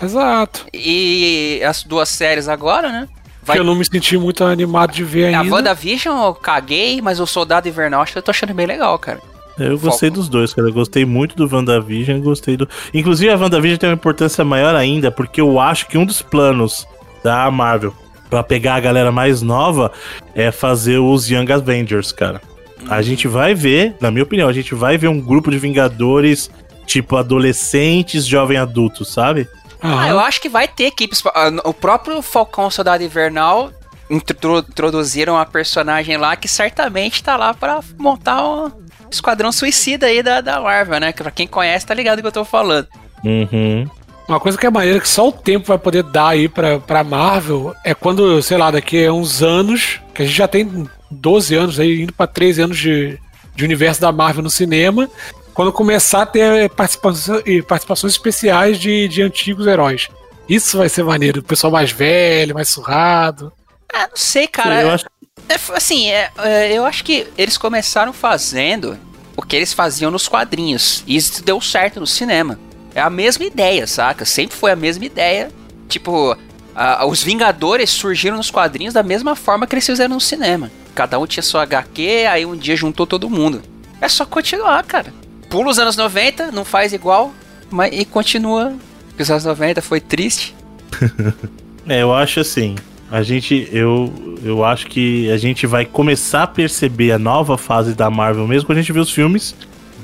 Exato. e as duas séries agora, né? Vai Que eu não me senti muito animado de ver A ainda. WandaVision eu caguei, mas o Soldado Invernal acho que eu tô achando bem legal, cara. Eu gostei Foco. dos dois, cara. Eu gostei muito do WandaVision e gostei do. Inclusive, a WandaVision tem uma importância maior ainda, porque eu acho que um dos planos da Marvel pra pegar a galera mais nova é fazer os Young Avengers, cara. A gente vai ver, na minha opinião, a gente vai ver um grupo de Vingadores, tipo, adolescentes, jovem adultos, sabe? Aham. Ah, eu acho que vai ter equipes. ah, O próprio Falcão Soldado Invernal intro- introduziram a personagem lá que certamente tá lá pra montar um esquadrão suicida aí da, da Marvel, né? Que pra quem conhece tá ligado do que eu tô falando. Uhum. Uma coisa que é maneira que só o tempo vai poder dar aí pra, pra Marvel é quando, sei lá, daqui a uns anos, que a gente já tem 12 anos aí, indo pra 13 anos de, de universo da Marvel no cinema, quando começar a ter participação, e participações especiais de, de antigos heróis. Isso vai ser maneiro. O pessoal mais velho, mais surrado. Ah, não sei, cara. eu acho É, assim, é, é, eu acho que eles começaram fazendo o que eles faziam nos quadrinhos. E isso deu certo no cinema. É a mesma ideia, saca? Sempre foi a mesma ideia. Tipo, a- os Vingadores surgiram nos quadrinhos da mesma forma que eles fizeram no cinema. Cada um tinha sua HQ, aí um dia juntou todo mundo. É só continuar, cara. Pula os anos 90, não faz igual, mas e continua. Os anos 90 foi triste. É, eu acho assim. A gente, eu, eu acho que a gente vai começar a perceber a nova fase da Marvel mesmo quando a gente vê os filmes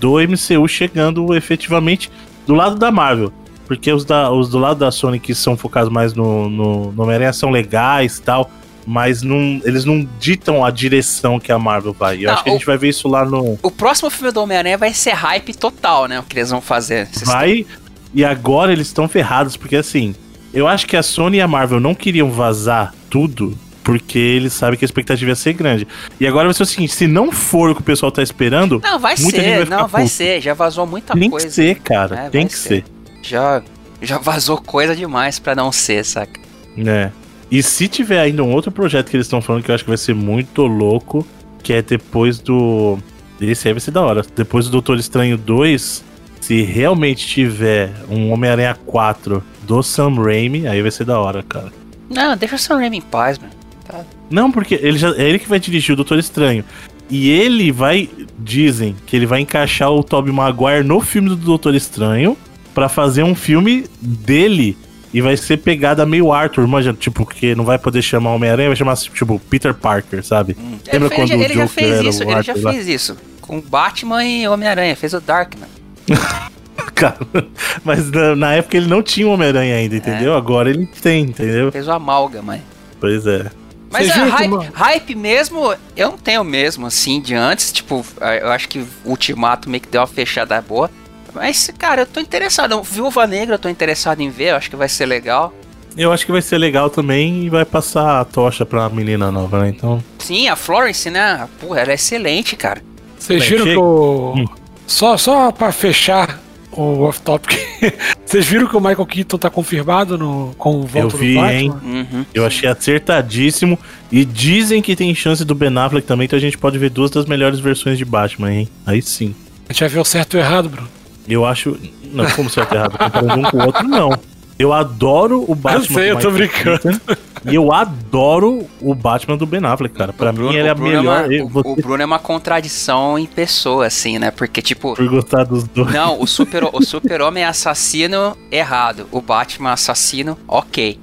do MCU chegando efetivamente do lado da Marvel. Porque os, da, os do lado da Sony que são focados mais no, no, no Homem-Aranha são legais e tal, mas não, eles não ditam a direção que a Marvel vai. Eu Não, acho que a o- gente vai ver isso lá no. O próximo filme do Homem-Aranha vai ser hype total, né? O que eles vão fazer. Vai, e agora eles estão ferrados, porque assim, eu acho que a Sony e a Marvel não queriam vazar tudo, porque eles sabem que a expectativa ia ser grande. E agora vai ser o seguinte: se não for o que o pessoal tá esperando, Não, vai vai ser, ficar não, vai puto. ser. Já vazou muita tem coisa. que ser, cara. É, tem vai que ser. ser. Já, já vazou coisa demais pra não ser, saca? né? E se tiver ainda um outro projeto que eles estão falando que eu acho que vai ser muito louco, que é depois do. Esse aí vai ser da hora. Depois do Doutor Estranho 2, se realmente tiver um Homem-Aranha 4 do Sam Raimi, aí vai ser da hora, cara. Não, deixa o Sam Raimi em paz, mano. Não, porque ele já, é ele que vai dirigir o Doutor Estranho. E ele vai. Dizem que ele vai encaixar o Tobey Maguire no filme do Doutor Estranho pra fazer um filme dele. E vai ser pegada meio Arthur, manja, tipo, porque não vai poder chamar Homem-Aranha, vai chamar, tipo, Peter Parker, sabe? Lembra ele, quando fez, o ele já Joker fez era isso, o ele já Arthur lá? fez isso. Com Batman e Homem-Aranha, fez o Darkman. Cara, mas na, na época ele não tinha o Homem-Aranha ainda, entendeu? Agora ele tem, entendeu? Fez o Amálgama. Pois é. Mas Você é, hype, hype mesmo, eu não tenho mesmo, assim, de antes. Tipo, eu acho que o Ultimato meio que deu uma fechada boa. Mas, cara, eu tô interessado. Viúva Negra eu tô interessado em ver, eu acho que vai ser legal. Eu acho que vai ser legal também e vai passar a tocha pra menina nova, né? Então. Sim, a Florence, né? Porra, ela é excelente, cara. Vocês viram que o. Hum. Só, só pra fechar o off-topic. Vocês viram que o Michael Keaton tá confirmado no, com o Eu voto vi, do Batman? hein? Uhum. Eu achei acertadíssimo. E dizem que tem chance do Ben Affleck também, então a gente pode ver duas das melhores versões de Batman, hein? Aí sim. A gente vai ver o certo e o errado, Bruno. Eu acho. Não, como certo e errado, comparando um com o outro, não. Eu adoro o Batman. Eu sei, eu tô Michael brincando. Keaton, E eu adoro o Batman do Ben Affleck, cara. Pra mim, ele é a Bruno melhor. uma- eu- o- você o Bruno é uma contradição em pessoa, assim, né? Porque, tipo, por gostar dos dois. não, o super o super-homem é assassino errado. O Batman é assassino, ok.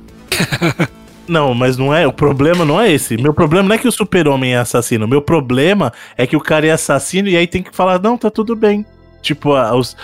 Não, mas não é. O problema não é esse. Meu problema não é que o super-homem é assassino. Meu problema é que o cara é assassino e aí tem que falar, não, tá tudo bem. Tipo, os.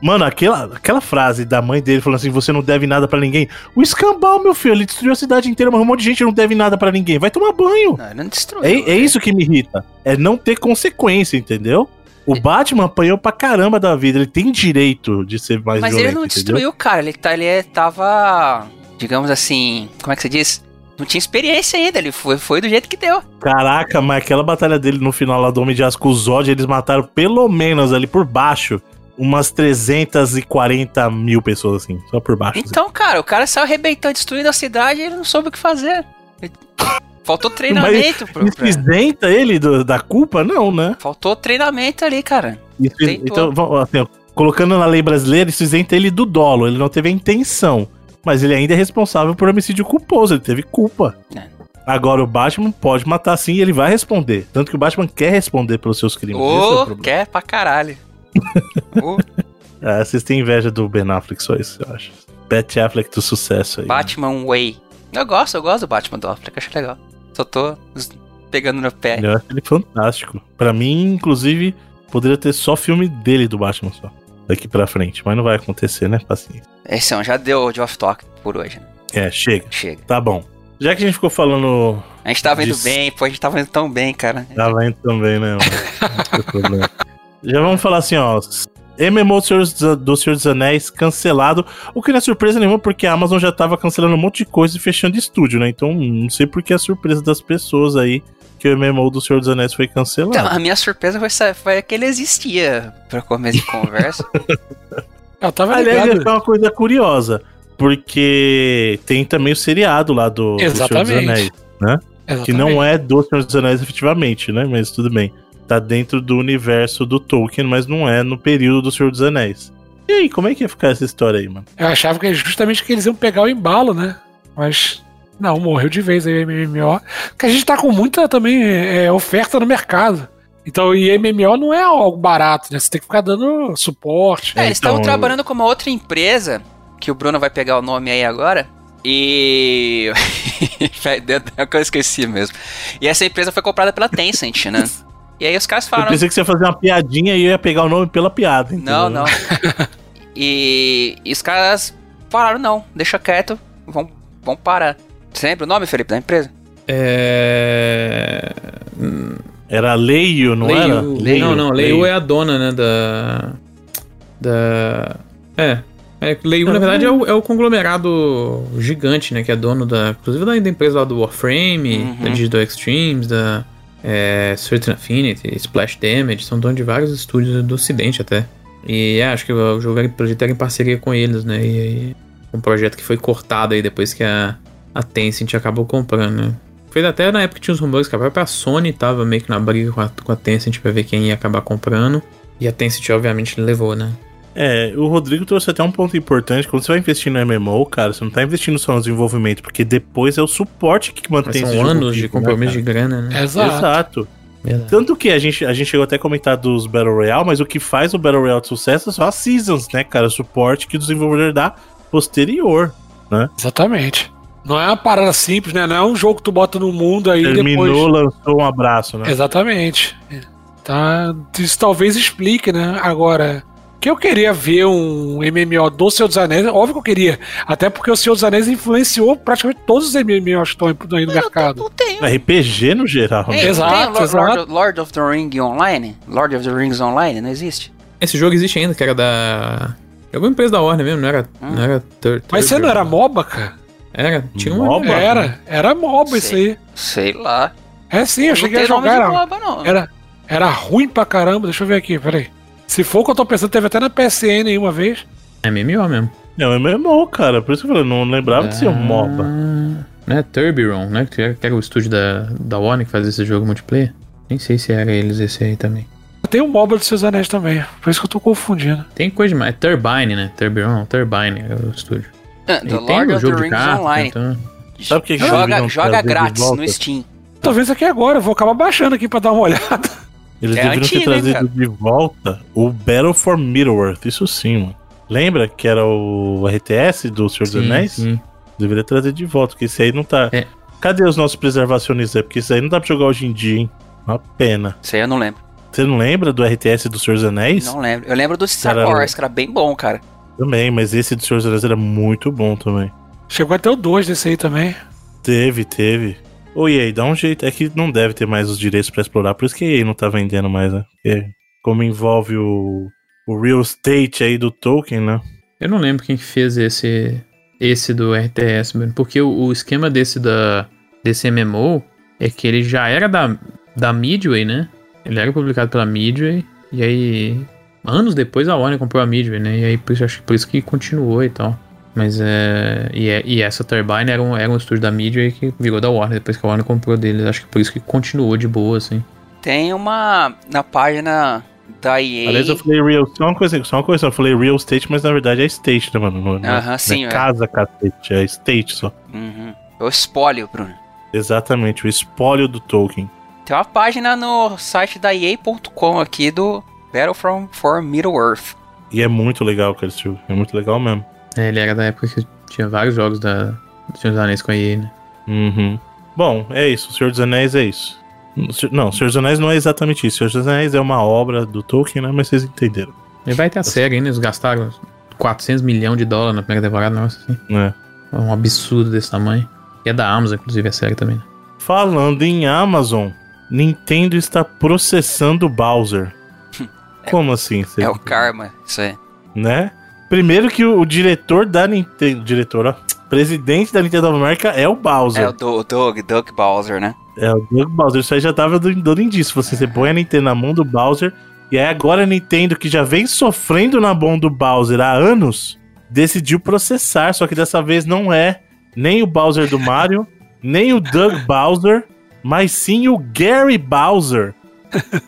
Mano, aquela, aquela frase da mãe dele falando assim: você não deve nada pra ninguém. O escambau, meu filho, ele destruiu a cidade inteira, mas um monte de gente não deve nada pra ninguém. Vai tomar banho. Não, ele não destruiu. É, é né? isso que me irrita. É não ter consequência, entendeu? O Batman apanhou pra caramba da vida. Ele tem direito de ser mais Mas violento. ele não destruiu, cara. Ele, tá, ele é- tava, digamos assim, como é que se diz? Não tinha experiência ainda. Ele foi, foi do jeito que deu. Caraca, mas aquela batalha dele no final lá do Homem de Aço com o Zod, eles mataram pelo menos ali por baixo umas 340 mil pessoas, assim, só por baixo. assim. Então, cara, o cara saiu arrebentando, destruindo a cidade e ele não soube o que fazer. Ele- Faltou treinamento, pro, Isso isenta ele do- da culpa? Não, né? Faltou treinamento ali, cara. Isso- então, assim, ó, colocando na lei brasileira, isso isenta ele do dolo. Ele não teve a intenção. Mas ele ainda é responsável por homicídio culposo, ele teve culpa. É. Agora o Batman pode matar sim e ele vai responder. Tanto que o Batman quer responder pelos seus crimes. Esse é quer pra caralho. Ô, Ah, vocês têm inveja do Ben Affleck, só isso, eu acho. Bat Affleck do sucesso aí. Batman Way. Eu gosto, eu gosto do Batman do Affleck, acho legal. Só tô pegando no pé. Eu acho ele fantástico. Pra mim, inclusive, poderia ter só filme dele do Batman só. Daqui pra frente. Mas não vai acontecer, né? Paciência. Esse é um, já deu de off-talk por hoje, né? É, chega. Chega. Tá bom. Já que a gente ficou falando. A gente tava indo Diz- bem, pô, a gente tava indo tão bem, cara. Tava indo também, né? mano? Não tem problema. Já vamos falar assim, ó. MMO do Senhor, dos- Anéis cancelado. O que não é surpresa nenhuma, porque a Amazon já tava cancelando um monte de coisa e fechando estúdio, né? Então não sei por que a surpresa das pessoas aí que o MMO do Senhor dos Anéis foi cancelado. Então, a minha surpresa foi, foi que ele existia pra começo de conversa. Eu tava Aliás, ligado. é uma coisa curiosa, porque tem também o seriado lá do, do Senhor dos Exatamente. Anéis, que não é do Senhor dos Anéis efetivamente, né? Mas tudo bem. Tá dentro do universo do Tolkien, mas não é no período do Senhor dos Anéis. E aí, como é que ia ficar essa história aí, mano? Eu achava que é justamente que eles iam pegar o embalo, né? Mas não, morreu de vez aí o MMO. Porque a gente tá com muita também é, oferta no mercado. Então, e MMO não é algo barato, né? Você tem que ficar dando suporte. É, eles então, estavam trabalhando com uma outra empresa, que o Bruno vai pegar o nome aí agora. E. é que eu esqueci mesmo. E essa empresa foi comprada pela Tencent, né? E aí os caras Eu falaram. pensei que você ia fazer uma piadinha e eu ia pegar o nome pela piada. Não, entendeu? não. E, e os caras falaram, não, deixa quieto, vamos, vamos parar. Você lembra o nome, Felipe, da empresa? É. Era Leio, não era? Leio. Não, não, Leio é a dona, né, da... Da... É. É, Leio, na verdade, é o, é o conglomerado gigante, né, que é dono da... Inclusive da, da empresa lá do Warframe, Uhum. da Digital Extremes, da... É, Certain Affinity, Splash Damage, são donos de vários estúdios do ocidente até. E é, acho que o jogo era, projeto era em parceria com eles, né, e aí... Um projeto que foi cortado aí depois que a, a Tencent acabou comprando, né. Fez até na época que tinha os rumores que a própria Sony tava meio que na briga com a, com a Tencent pra ver quem ia acabar comprando. E a Tencent, obviamente, levou, né? É, o Rodrigo trouxe até um ponto importante. Quando você vai investir no MMO, cara, você não tá investindo só no desenvolvimento, porque depois é o suporte que Mas mantém são esse jogo anos de né, compromisso cara? de grana, né? Exato. Exato. Verdade. Tanto que a gente, a gente chegou até a comentar dos Battle Royale, mas o que faz o Battle Royale de sucesso são as seasons, né, cara? O suporte que o desenvolvedor dá posterior. Exatamente. Não é uma parada simples, né? Não é um jogo que tu bota no mundo aí e Terminou, depois. lançou um abraço, né? Exatamente. Tá, isso talvez explique, né? Agora, que eu queria ver um MMO do Senhor dos Anéis, óbvio que eu queria. Até porque o Senhor dos Anéis influenciou praticamente todos os MMOs que estão aí no mercado. Não tem. RPG no geral, né? Ei, Exato, tem Lord, exato. Lord, Lord of the Ring Online? Lord of the Rings Online? Não existe? Esse jogo existe ainda, que era da. É alguma empresa da Warner mesmo, não era. Não era third, Mas third você não era. MOBA, cara? Era? Tinha uma. MOBA? Era, era MOBA isso aí. Sei lá. É sim, eu Não cheguei a jogar. de Era, MOBA, não. era, era ruim pra caramba. Deixa eu ver aqui, peraí. Se for o que eu tô pensando, teve até na PSN aí uma vez. É MMO mesmo. Não, é MMO, cara. Por isso que eu falei, não lembrava de ser um MOBA. Ah, Né? Turbiron, né? Que era, que era o estúdio da, da Warner que fazia esse jogo multiplayer. Nem sei se era eles esse aí também. Tem um MOBA dos seus anéis também. Por isso que eu tô confundindo. Tem coisa demais. É Turbine, né? Turbiron, Turbine é o estúdio. Ah, The tem Lord o of the jogo de Rings carta, Online. então... Sabe o que Joga, joga grátis no Steam. Talvez aqui agora, eu vou acabar baixando aqui pra dar uma olhada. Eles É deveriam antigo, ter hein, trazido de volta o Battle for Middle-earth. Isso sim, mano. Lembra que era o RTS do Senhor dos Anéis? sim. Deveria trazer de volta, porque esse aí não tá. É. Cadê os nossos preservacionistas aí? Porque isso aí não dá pra jogar hoje em dia, hein? Uma pena. Isso aí eu não lembro. Você não lembra do RTS do Senhor dos Anéis? Não lembro. Eu lembro do Star Cara, Wars, que era bem bom, cara. Também, mas esse do Senhor dos Anéis era muito bom também. Chegou até o 2 desse aí também. Teve, teve. Ô, EA, dá um jeito. É que não deve ter mais os direitos pra explorar, por isso que a EA não tá vendendo mais, né? Porque como envolve o, o real estate aí do Tolkien, né? Eu não lembro quem que fez esse esse do RTS, mano, porque o, o esquema desse da desse MMO é que ele já era da, da Midway, né? Ele era publicado pela Midway e aí anos depois a Warner comprou a Midway, né? E aí por isso, acho que por isso que continuou e tal. Mas é e, é- e essa Turbine era um, era um estúdio da Midway que virou da Warner depois que a Warner comprou deles. Acho que por isso que continuou de boa assim. Tem uma na página da EA. Aliás, eu falei real só uma coisa, só uma coisa, eu falei real estate, mas na verdade é estate, né, mano? Não- Aham, não é sim, é. casa, cacete, é estate só. Uhum. É o espólio, Bruno. Exatamente, o espólio do Tolkien. Tem uma página no site da EA.com aqui do Battle from, for Middle-earth. E é muito legal aquele jogo, é muito legal mesmo. É, ele era da época que tinha vários jogos da do Senhor dos Anéis com a EA, né? Uhum. Bom, é isso, o Senhor dos Anéis é isso. Não, o Senhor dos Anéis não é exatamente isso. O Senhor dos Anéis é uma obra do Tolkien, né? Mas vocês entenderam, E vai ter a série ainda, eles gastaram 400 milhões de dólares na primeira temporada, nossa, assim. né? É um absurdo desse tamanho. E é da Amazon, inclusive, a série também. né? Falando em Amazon, Nintendo está processando o Bowser. Como assim? Cê- É o Karma, isso aí. Né? Primeiro que o, o diretor da Nintendo. Diretor, ó. Presidente da Nintendo of America é o Bowser. É o Do- Doug, Doug Bowser, né? É o Doug Bowser. Isso aí já tava dando indício. Você, você põe a Nintendo na mão do Bowser. E aí agora a Nintendo, que já vem sofrendo na mão do Bowser há anos, decidiu processar. Só que dessa vez não é nem o Bowser do Mario, nem o Doug Bowser, mas sim o Gary Bowser,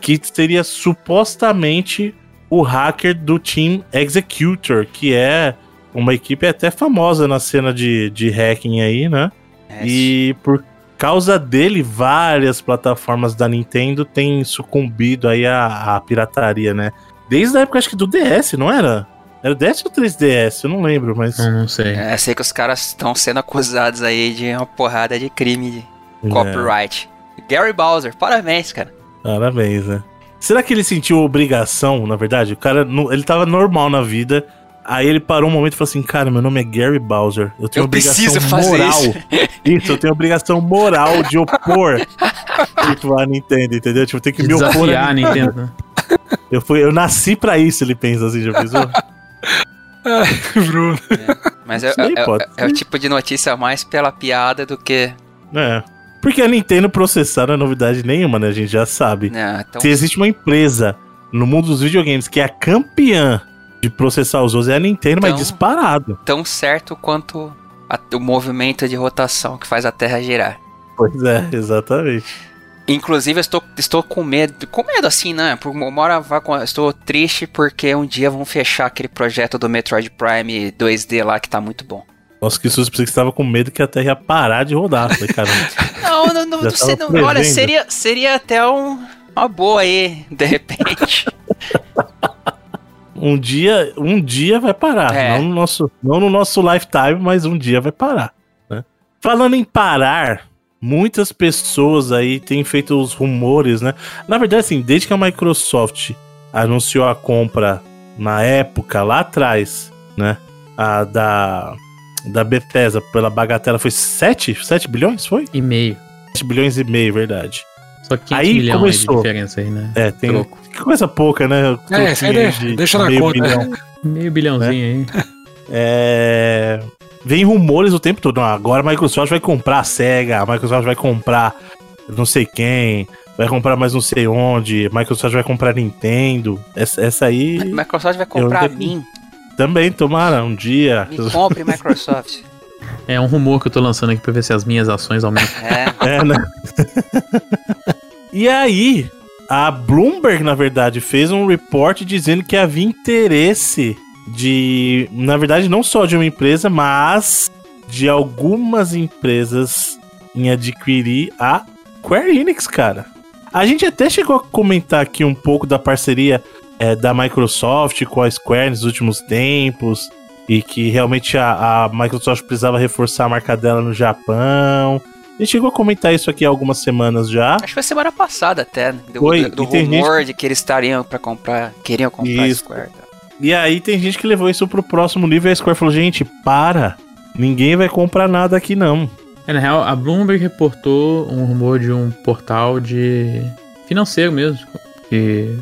que seria supostamente o hacker do Team Executor, que é uma equipe até famosa na cena de, de hacking aí, né? É, E por causa dele, várias plataformas da Nintendo têm sucumbido aí à, à pirataria, né? Desde a época, acho que do DS, não era? Era o DS ou 3DS? Eu não lembro, mas. Não, não sei. É, sei que os caras estão sendo acusados aí de uma porrada de crime de É, copyright. Gary Bowser, parabéns, cara. parabéns, né? Será que ele sentiu obrigação, na verdade? O cara, ele tava normal na vida. Aí ele parou um momento e falou assim: Cara, meu nome é Gary Bowser. Eu tenho Eu obrigação moral. isso. Isso, eu tenho obrigação moral de opor. tipo, a Nintendo, entendeu? Tipo, tem que De me opor a desafiar a Nintendo. Eu, fui, eu nasci pra isso, ele pensa assim, já pensou? Ai, Bruno. Mas é, Sei, é- pode é- é o tipo de notícia mais pela piada do que. É. Porque a Nintendo processar não é novidade nenhuma, né? A gente já sabe. Né, então, Se existe uma empresa no mundo dos videogames que é a campeã de processar os outros, é a Nintendo, mas disparado. tão certo quanto a- o movimento de rotação que faz a Terra girar. Pois é, exatamente. Inclusive, eu estou, estou com medo. Com medo, assim, né? Por uma hora estou triste porque um dia vão fechar aquele projeto do Metroid Prime 2D lá que tá muito bom. Nossa, que susto, pensei que você tava com medo que a Terra ia parar de rodar. Falei, cara, Não, não, não, você não- olha, seria, seria até um, uma boa aí, de repente. um dia, um dia vai parar. É. Não, no nosso, não no nosso lifetime, mas um dia vai parar. né? Falando em parar, muitas pessoas aí têm feito os rumores, né? Na verdade, assim, desde que a Microsoft anunciou a compra na época, lá atrás, né? A da, da Bethesda pela bagatela foi 7? 7 bilhões? Foi? E meio. 7 bilhões e meio, verdade. Só 500 Aí milhões começou. de diferença aí, né? É, tem. Troco. Que coisa pouca, né? É, isso aí Troquinho deixa- na meio conta. bilhão. Meio bilhãozinho aí. É... vem rumores o tempo todo. Não, agora a Microsoft vai comprar a SEGA, a Microsoft vai comprar não sei quem, vai comprar mais não sei onde, a Microsoft vai comprar Nintendo. Essa, essa aí. A Microsoft vai comprar a mim. Também, tomara, um dia. Me compre, Microsoft. É um rumor que eu tô lançando aqui pra ver se as minhas ações aumentam. É. É, né? e aí, a Bloomberg, na verdade, fez um report dizendo que havia interesse de, na verdade, não só de uma empresa, mas de algumas empresas em adquirir a Square Enix, cara. A gente até chegou a comentar aqui um pouco da parceria é, da Microsoft com a Square nos últimos tempos e que realmente a, a Microsoft precisava reforçar a marca dela no Japão. A gente chegou a comentar isso aqui há algumas semanas já. Acho que foi semana passada até, né? Do, Foi, do tem rumor gente- de que eles estariam pra comprar, queriam comprar a Isso. Square. tá? E aí tem gente que levou isso pro próximo nível e a Square falou, gente, para. Ninguém vai comprar nada aqui não. É, na real, a Bloomberg reportou um rumor de um portal de financeiro mesmo, que,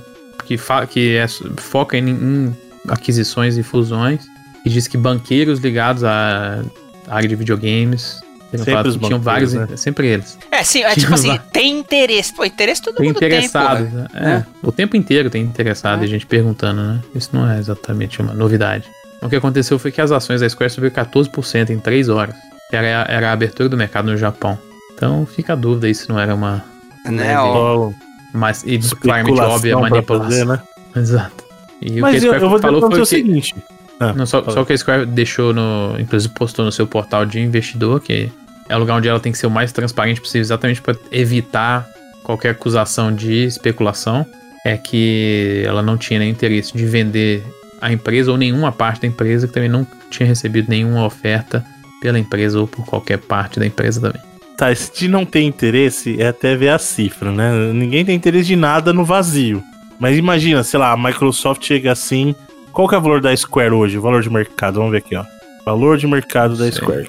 que, que é- foca em, em aquisições e fusões, e diz que banqueiros ligados à área de videogames Sempre tinham vários, né? sempre eles. É, sim, é tipo assim, tem interesse. Pô, interesse todo Tem mundo tem, interessados, porra. né? É, o tempo inteiro tem interessado É. e gente perguntando, né? Isso não é exatamente uma novidade. O que aconteceu foi que as ações da Square subiram 14% em 3 horas. Era, era a abertura do mercado no Japão. Então fica a dúvida aí se não era uma. Né, ó. Mas, e claramente óbvia manipulação. fazer, né? Exato. E Mas o que eu, a Square eu vou falou foi o que. seguinte. Ah, Não, só, só que a Square deixou no. Inclusive postou no seu portal de investidor, que é o lugar onde ela tem que ser o mais transparente possível, exatamente para evitar qualquer acusação de especulação. É que ela não tinha nem interesse de vender a empresa ou nenhuma parte da empresa, que também não tinha recebido nenhuma oferta pela empresa ou por qualquer parte da empresa também. Tá, se não tem interesse, é até ver a cifra, né? Ninguém tem interesse de nada no vazio. Mas imagina, sei lá, a Microsoft chega assim. Qual que é o valor da Square hoje? O valor de mercado, vamos ver aqui, ó. Valor de mercado da Sei. Square.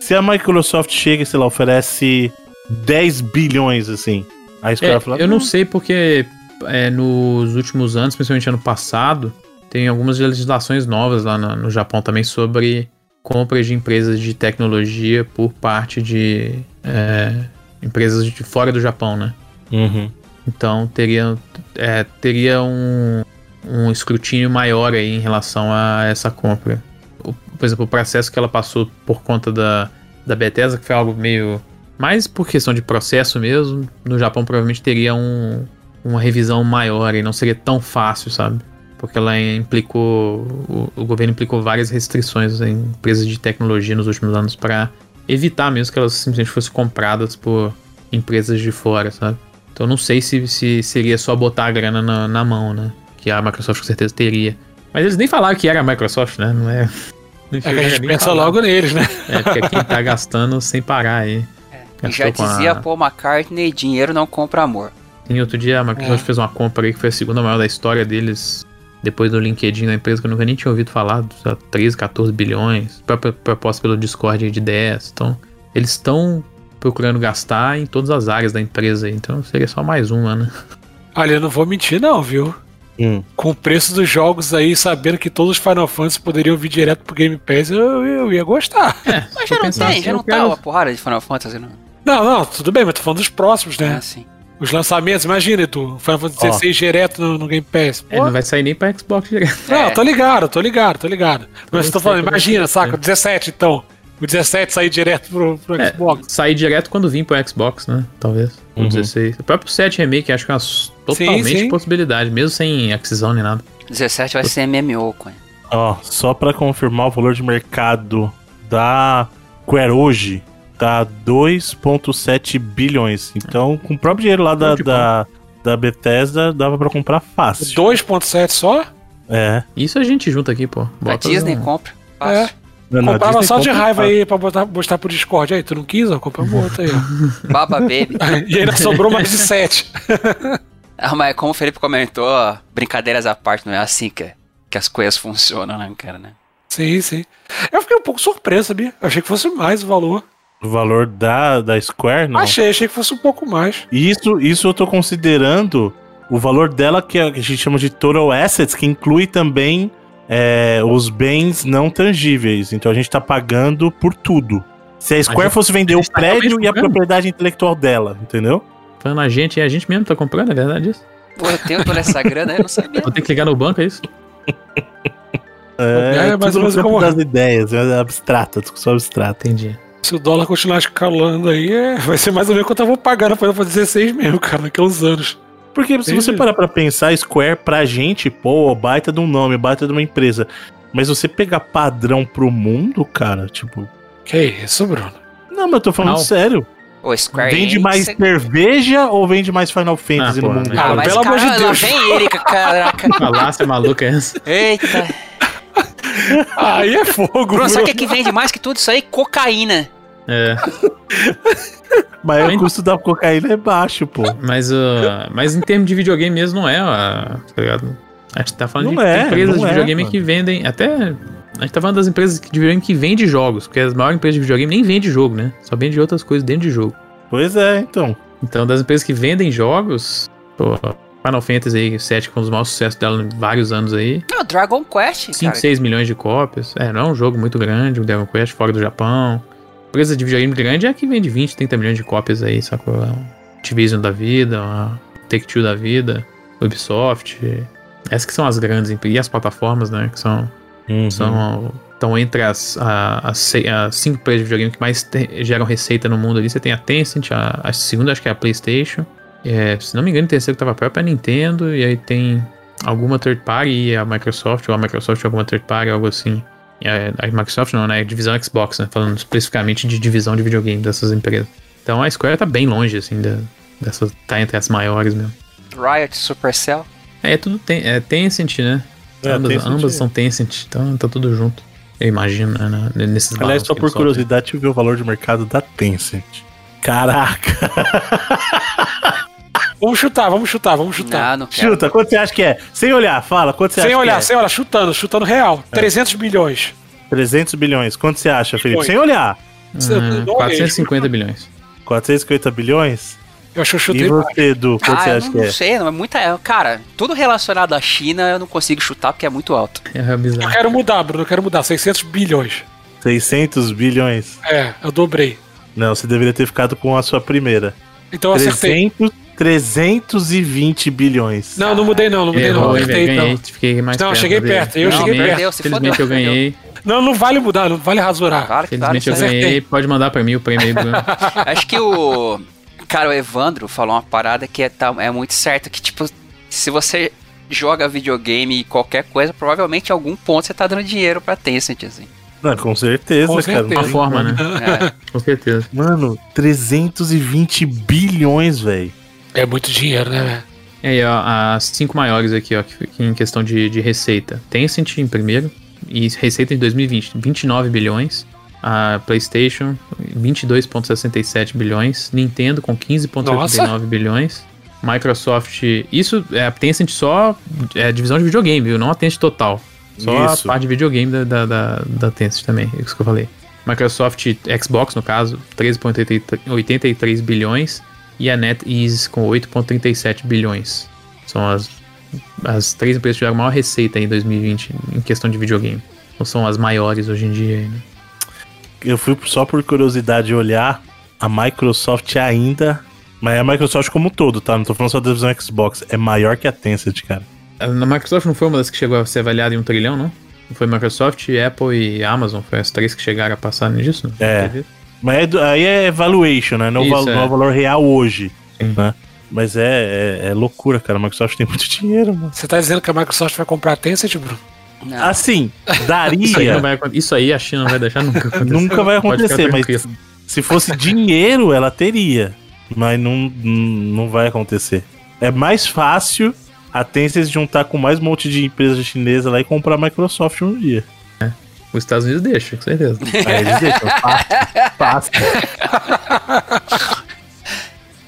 Se a Microsoft chega e, sei lá, oferece 10 bilhões, assim, a Square É, vai falar. eu não "Hum, sei porque é, nos últimos anos, principalmente ano passado, tem algumas legislações novas lá no, no Japão também sobre compras de empresas de tecnologia por parte de é, empresas de fora do Japão, né? Uhum. Então teria, é, teria um, um escrutínio maior aí em relação a essa compra. O- por exemplo, o processo que ela passou por conta da, da Bethesda, que foi algo meio. Mais por questão de processo mesmo, no Japão provavelmente teria um, uma revisão maior e não seria tão fácil, sabe? Porque ela implicou. O, o governo implicou várias restrições em empresas de tecnologia nos últimos anos para evitar mesmo que elas simplesmente fossem compradas por empresas de fora, sabe? Então não sei se, se seria só botar a grana na, na mão, né? Que a Microsoft com certeza teria. Mas eles nem falaram que era a Microsoft, né? Não é. Não É que a gente nem pensa falar. logo neles, né? É, porque é quem tá gastando sem parar aí. E Gastou já com a- dizia Paul McCartney, dinheiro não compra amor. Em outro dia a Microsoft É. fez uma compra aí que foi a segunda maior da história deles. Depois do LinkedIn da empresa, que eu nunca nem tinha ouvido falar, sei lá, 13, 14 bilhões, própria proposta pelo Discord aí de 10. Então, eles estão procurando gastar em todas as áreas da empresa aí. Então, seria só mais uma, né? Olha, eu não vou mentir, não, viu? Hum. Com o preço dos jogos aí, sabendo que todos os Final Fantasy poderiam vir direto pro Game Pass, eu, eu ia gostar. É, Mas já não tem, assim, já eu não tá quero- uma porrada de Final Fantasy, não. Não, não, tudo bem, mas tô falando dos próximos, É né? Os lançamentos, imagina, Edu, Final Fantasy. XVI direto no, no Game Pass. É, Pô, não vai sair nem pra Xbox direto. Não, É. tô ligado, tô ligado, tô ligado. Mas Eu tô falando, imagina, saca? O 17, então. O 17 sair direto pro, pro É, Xbox. sair direto quando vir pro Xbox, né? Talvez. O Uhum. 16. O próprio 7 Remake acho que é uma totalmente sim. possibilidade, mesmo sem aquisição nem nada. 17 vai ser MMO, Cunha. Ó, só pra confirmar o valor de mercado da Square hoje, tá 2,7 bilhões. Então, com o próprio dinheiro lá da, da, da Bethesda, dava pra comprar fácil. 2.7 só? É. Isso a gente junta aqui, pô. A Bota Disney no- compra. Fácil. Não, não, a Comprava Disney só de raiva aí pra botar, postar pro Discord. Aí, tu não quis, ó, compra um outro aí. ó. Baba Baby. e ainda sobrou mais de 7. Ah, mas como o Felipe comentou, ó, brincadeiras à parte, não é assim que, que as coisas funcionam, né, cara, né? Sim, sim. Eu fiquei um pouco surpreso, sabia? Eu achei que fosse mais o valor. O valor da, da Square, não. Achei, achei que fosse um pouco mais. Isso, isso eu tô considerando o valor dela, que a que a gente chama de Total Assets, que inclui também é, os bens não tangíveis. Então a gente tá pagando por tudo. Se a Square gente- fosse vender a o tá prédio e a propriedade intelectual dela, entendeu? Falando a gente, é a gente mesmo que tá comprando, é verdade isso? Pô, eu tenho toda essa grana, eu não sabia. Vou ter que ligar no banco, é isso? É, É, mais ou menos como- das ideias, é abstrata, discussão abstrata. Entendi. Se o dólar continuar escalando aí, é- vai ser mais ou menos quanto eu vou pagar na Final Fantasy 16 mesmo, cara, daqui a uns anos. Porque se você parar pra pensar, Square pra gente, pô, baita de um nome, baita de uma empresa. Mas você pegar padrão pro mundo, cara, tipo. Que isso, Bruno? Não, mas eu tô falando Não. sério. O Square Vende Enix, mais você- cerveja ou vende mais Final Fantasy Ah, no pô, mundo? né? Ah, cara? mas pelo amor de cara, lá Deus. vem ele, caraca. Falácia maluca é essa? Eita. Aí é fogo, Bruno, sabe o que, é que vende mais que tudo isso aí? Cocaína. É, Mas o Vende- custo da cocaína é baixo, pô. mas, uh, mas em termos de videogame mesmo não é, uh, tá ligado? A gente tá falando Não de é, empresas de é, videogame mano. que vendem, até... A gente tá falando das empresas de videogame que vendem jogos, porque as maiores empresas de videogame nem vendem jogo, né? Só vende outras coisas dentro de jogo. Pois é, então. Então, das empresas que vendem jogos, pô, Final Fantasy 7 com os maiores sucessos dela em vários anos aí. Não, Dragon Quest, 5, cara. 6 milhões de cópias. É, não é um jogo muito grande, o Dragon Quest fora do Japão. Empresa de videogame grande é a que vende 20, 30 milhões de cópias aí, sacou? A Activision da vida, a Take-Two da vida, Ubisoft. Essas que são as grandes, e as plataformas, né, que são Uhum. são estão entre as, a- as cinco empresas de videogame que mais te- geram receita no mundo ali. Você tem a Tencent, a, a segunda acho que é a PlayStation. É, se não me engano, o terceiro que tava próprio é a Nintendo. E aí tem alguma third party e a Microsoft, ou a Microsoft alguma third party, algo assim. E a, a Microsoft não, né? É divisão Xbox, né? Falando especificamente de divisão de videogame dessas empresas. Então a Square tá bem longe, assim, da, dessas. Tá entre as maiores mesmo. Riot, Supercell. É, tudo tem, é Tencent, né? É, ambas, Tencent ambas são Tencent, então tá tudo junto. Eu imagino, né, né, nesses Aliás, só por curiosidade, deixa eu ver o valor de mercado da Tencent. Caraca! Vamos chutar, vamos chutar, vamos chutar. Não, não. Chuta, quanto você acha que é? Sem olhar, fala, quanto você sem acha olhar, que é? sem olhar, chutando, chutando real. 300 milhões. 300 bilhões. Quanto você acha, Felipe? Sem olhar. Eu Hum, não 450 bilhões. 450 bilhões? Eu acho que eu E chutei. você, Edu, quanto Ah, você eu acha não, que é? não sei, não é muita. é, Cara, tudo relacionado à China eu não consigo chutar porque é muito alto. É Eu bizarro. quero mudar, Bruno, eu quero mudar. 600 bilhões. 600 bilhões? É, eu dobrei. Não, você deveria ter ficado com a sua primeira. Então eu acertei. 300, 320 bilhões. Não, não mudei não, não mudei não. Errou, hein, Acertei velho, ganhei, não. fiquei mais Não, perto. cheguei perto, eu Não, cheguei perto. Deus, Felizmente eu ganhei. Não, não vale mudar, não vale rasurar. Claro que. Felizmente eu acertei. ganhei. Pode mandar pra mim o prêmio aí, Bruno. Acho que o. Cara, o Evandro falou uma parada que é, tá- é muito certa, que tipo, se você joga videogame e qualquer coisa, provavelmente em algum ponto você tá dando dinheiro pra Tencent, assim. Não, com certeza, Com cara. certeza. não Uma forma, né? É. Com certeza. Mano, 320 bilhões, velho. É muito dinheiro, né, velho? E aí, ó, as cinco maiores aqui, ó, que, que em questão de, de receita. Tencent em primeiro, e receita em 2020, 29 bilhões. A PlayStation, 22,67 bilhões. Nintendo com 15,89 bilhões. Microsoft, isso é a Tencent só é a divisão de videogame, viu? Não a Tencent total. Só Isso. a parte de videogame da, da, da, da Tencent também, é isso que eu falei. Microsoft Xbox, no caso, 13,83 bilhões. E a NetEase com 8,37 bilhões. São as, as três empresas que tiveram maior receita em 2020 em questão de videogame. Não são as maiores hoje em dia. Né? Eu fui só por curiosidade olhar a Microsoft ainda. Mas é a Microsoft como um todo, tá? Não tô falando só da divisão Xbox. É maior que a Tencent, cara. A Microsoft não foi uma das que chegou a ser avaliada em um trilhão, não? Não foi Microsoft, Apple e Amazon? Foi as três que chegaram a passar nisso? Não? É. Mas é aí é valuation, né? Não, Isso, val- é é. o valor real hoje. Sim. Né? Mas é, é, é loucura, cara. A Microsoft tem muito dinheiro, mano. Você tá dizendo que a Microsoft vai comprar a Tencent, Bruno? Não. Assim, Isso aí, daria. vai, isso aí a China não vai deixar nunca acontecer. Nunca vai acontecer, mas se fosse dinheiro, ela teria. Mas não, não vai acontecer. É mais fácil a Tencent juntar com mais um monte de empresa chinesa lá e comprar a Microsoft um dia. Os Estados Unidos deixam, com certeza. Aí eles deixam. Fácil.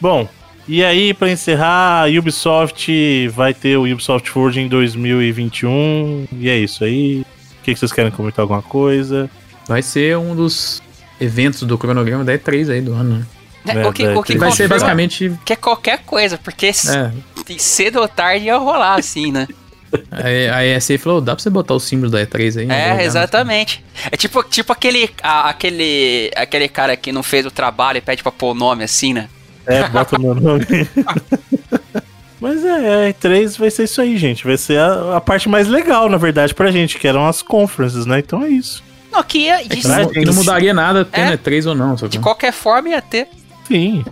Bom, e aí, pra encerrar, a Ubisoft vai ter o Ubisoft Forge em 2021. E é isso aí. O que, que vocês querem comentar alguma coisa? Vai ser um dos eventos do cronograma da E3 aí do ano, né? É, o que, o que Vai ser basicamente. que é qualquer coisa, porque É, cedo ou tarde ia rolar, assim, né? Aí a ESA falou, dá pra você botar o símbolo da E3 aí? É, exatamente. É tipo, tipo aquele, a- aquele, aquele cara que não fez o trabalho e pede pra pôr o nome assim, né? É, bota o meu nome. Mas é, a E3 vai ser isso aí, gente. Vai ser a, a parte mais legal, na verdade, pra gente, que eram as conferences, né? Então é isso. Não, que ia, de, pra Que não mudaria nada tendo É. E3 ou não, sacou? de qualquer forma ia ter. Sim.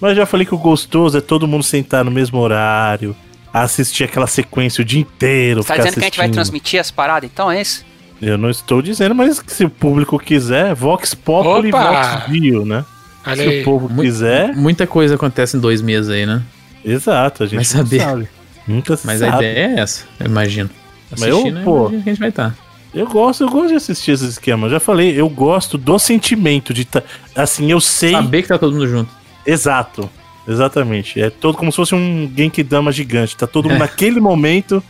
Mas já falei que o gostoso é todo mundo sentar no mesmo horário, assistir aquela sequência o dia inteiro. Você tá dizendo que a gente vai assistindo. transmitir as paradas, então é isso? Eu não estou dizendo, mas que se o público quiser, Vox Populi e! Vox Bio, né? Olha Se o povo Mu- quiser, Muita coisa acontece em dois meses aí, né? exato, a gente Vai saber. sabe. Nunca se Mas sabe. a ideia é essa, eu imagino. Mas eu, Assistindo, pô, que a gente vai estar. Eu gosto, eu gosto de assistir esses esquemas. Eu já falei, eu gosto do sentimento de tá, assim, eu sei Saber que tá todo mundo junto. exato. Exatamente. É todo como se fosse um Genkidama gigante. Tá todo mundo naquele momento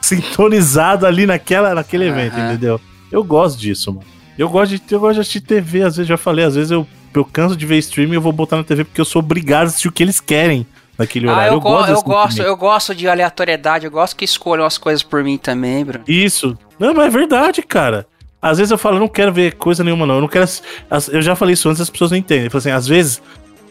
sintonizado ali naquela, naquele evento, entendeu? Eu gosto disso, mano. Eu gosto de, eu gosto de assistir TV, às vezes já falei, às vezes eu, eu canso de ver streaming e eu vou botar na TV porque eu sou obrigado a assistir o que eles querem naquele Ah, horário. eu, go- eu desse gosto, eu gosto de aleatoriedade, eu gosto que escolham as coisas por mim também, Bruno. Isso. Não, mas é verdade, cara. Às vezes eu falo, eu não quero ver coisa nenhuma, não. Eu não quero. Eu já falei isso antes, as pessoas não entendem. Eu falo assim, às vezes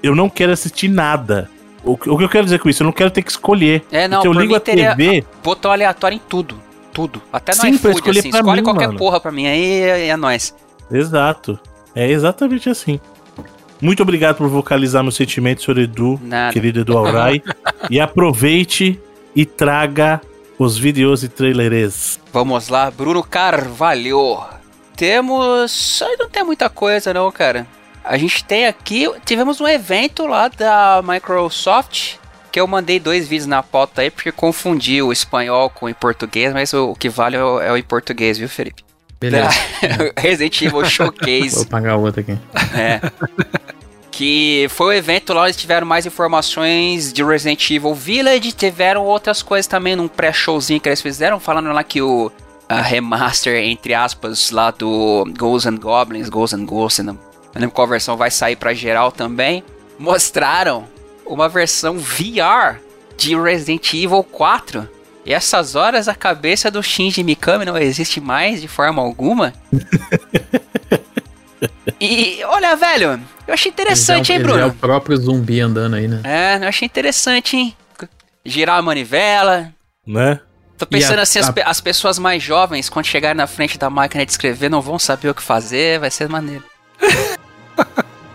eu não quero assistir nada. O, que- o que eu quero dizer com isso? Eu não quero ter que escolher. É, não, eu ligo a TV. botão aleatório em tudo. Tudo. Até no Sim, pra iFood, escolher assim. Escolhe mim, qualquer mano. porra pra mim aí é, é nóis. Exato. É exatamente assim. Muito obrigado por vocalizar meus sentimentos, senhor Edu, Nada. querido Edu Alray. e aproveite e traga os vídeos e trailers. Vamos lá, Bruno Carvalho. Temos. Aí não tem muita coisa, não, cara. A gente tem aqui. Tivemos um evento lá da Microsoft. Que eu mandei dois vídeos na pauta aí, porque confundi o espanhol com o português, mas o, que vale é o, é o em português, viu, Felipe? Beleza. Resident Evil Vou Showcase. pagar outra aqui. É. Que foi o evento lá, eles tiveram mais informações de Resident Evil Village, tiveram outras coisas também num pré-showzinho que eles fizeram, falando lá que o remaster, entre aspas, lá do Ghosts and Goblins, Ghosts and Ghosts, não não lembro qual versão vai sair pra geral também, mostraram uma versão VR de Resident Evil 4. E essas horas a cabeça do Shinji Mikami não existe mais de forma alguma. E olha, velho, eu achei interessante, hein, é- ele já é Bruno? o próprio zumbi andando aí, né? É, eu achei interessante, hein? Girar a manivela. Né? Tô pensando a- assim, as, a- as pessoas mais jovens, quando chegarem na frente da máquina de escrever, não vão saber o que fazer, vai ser maneiro.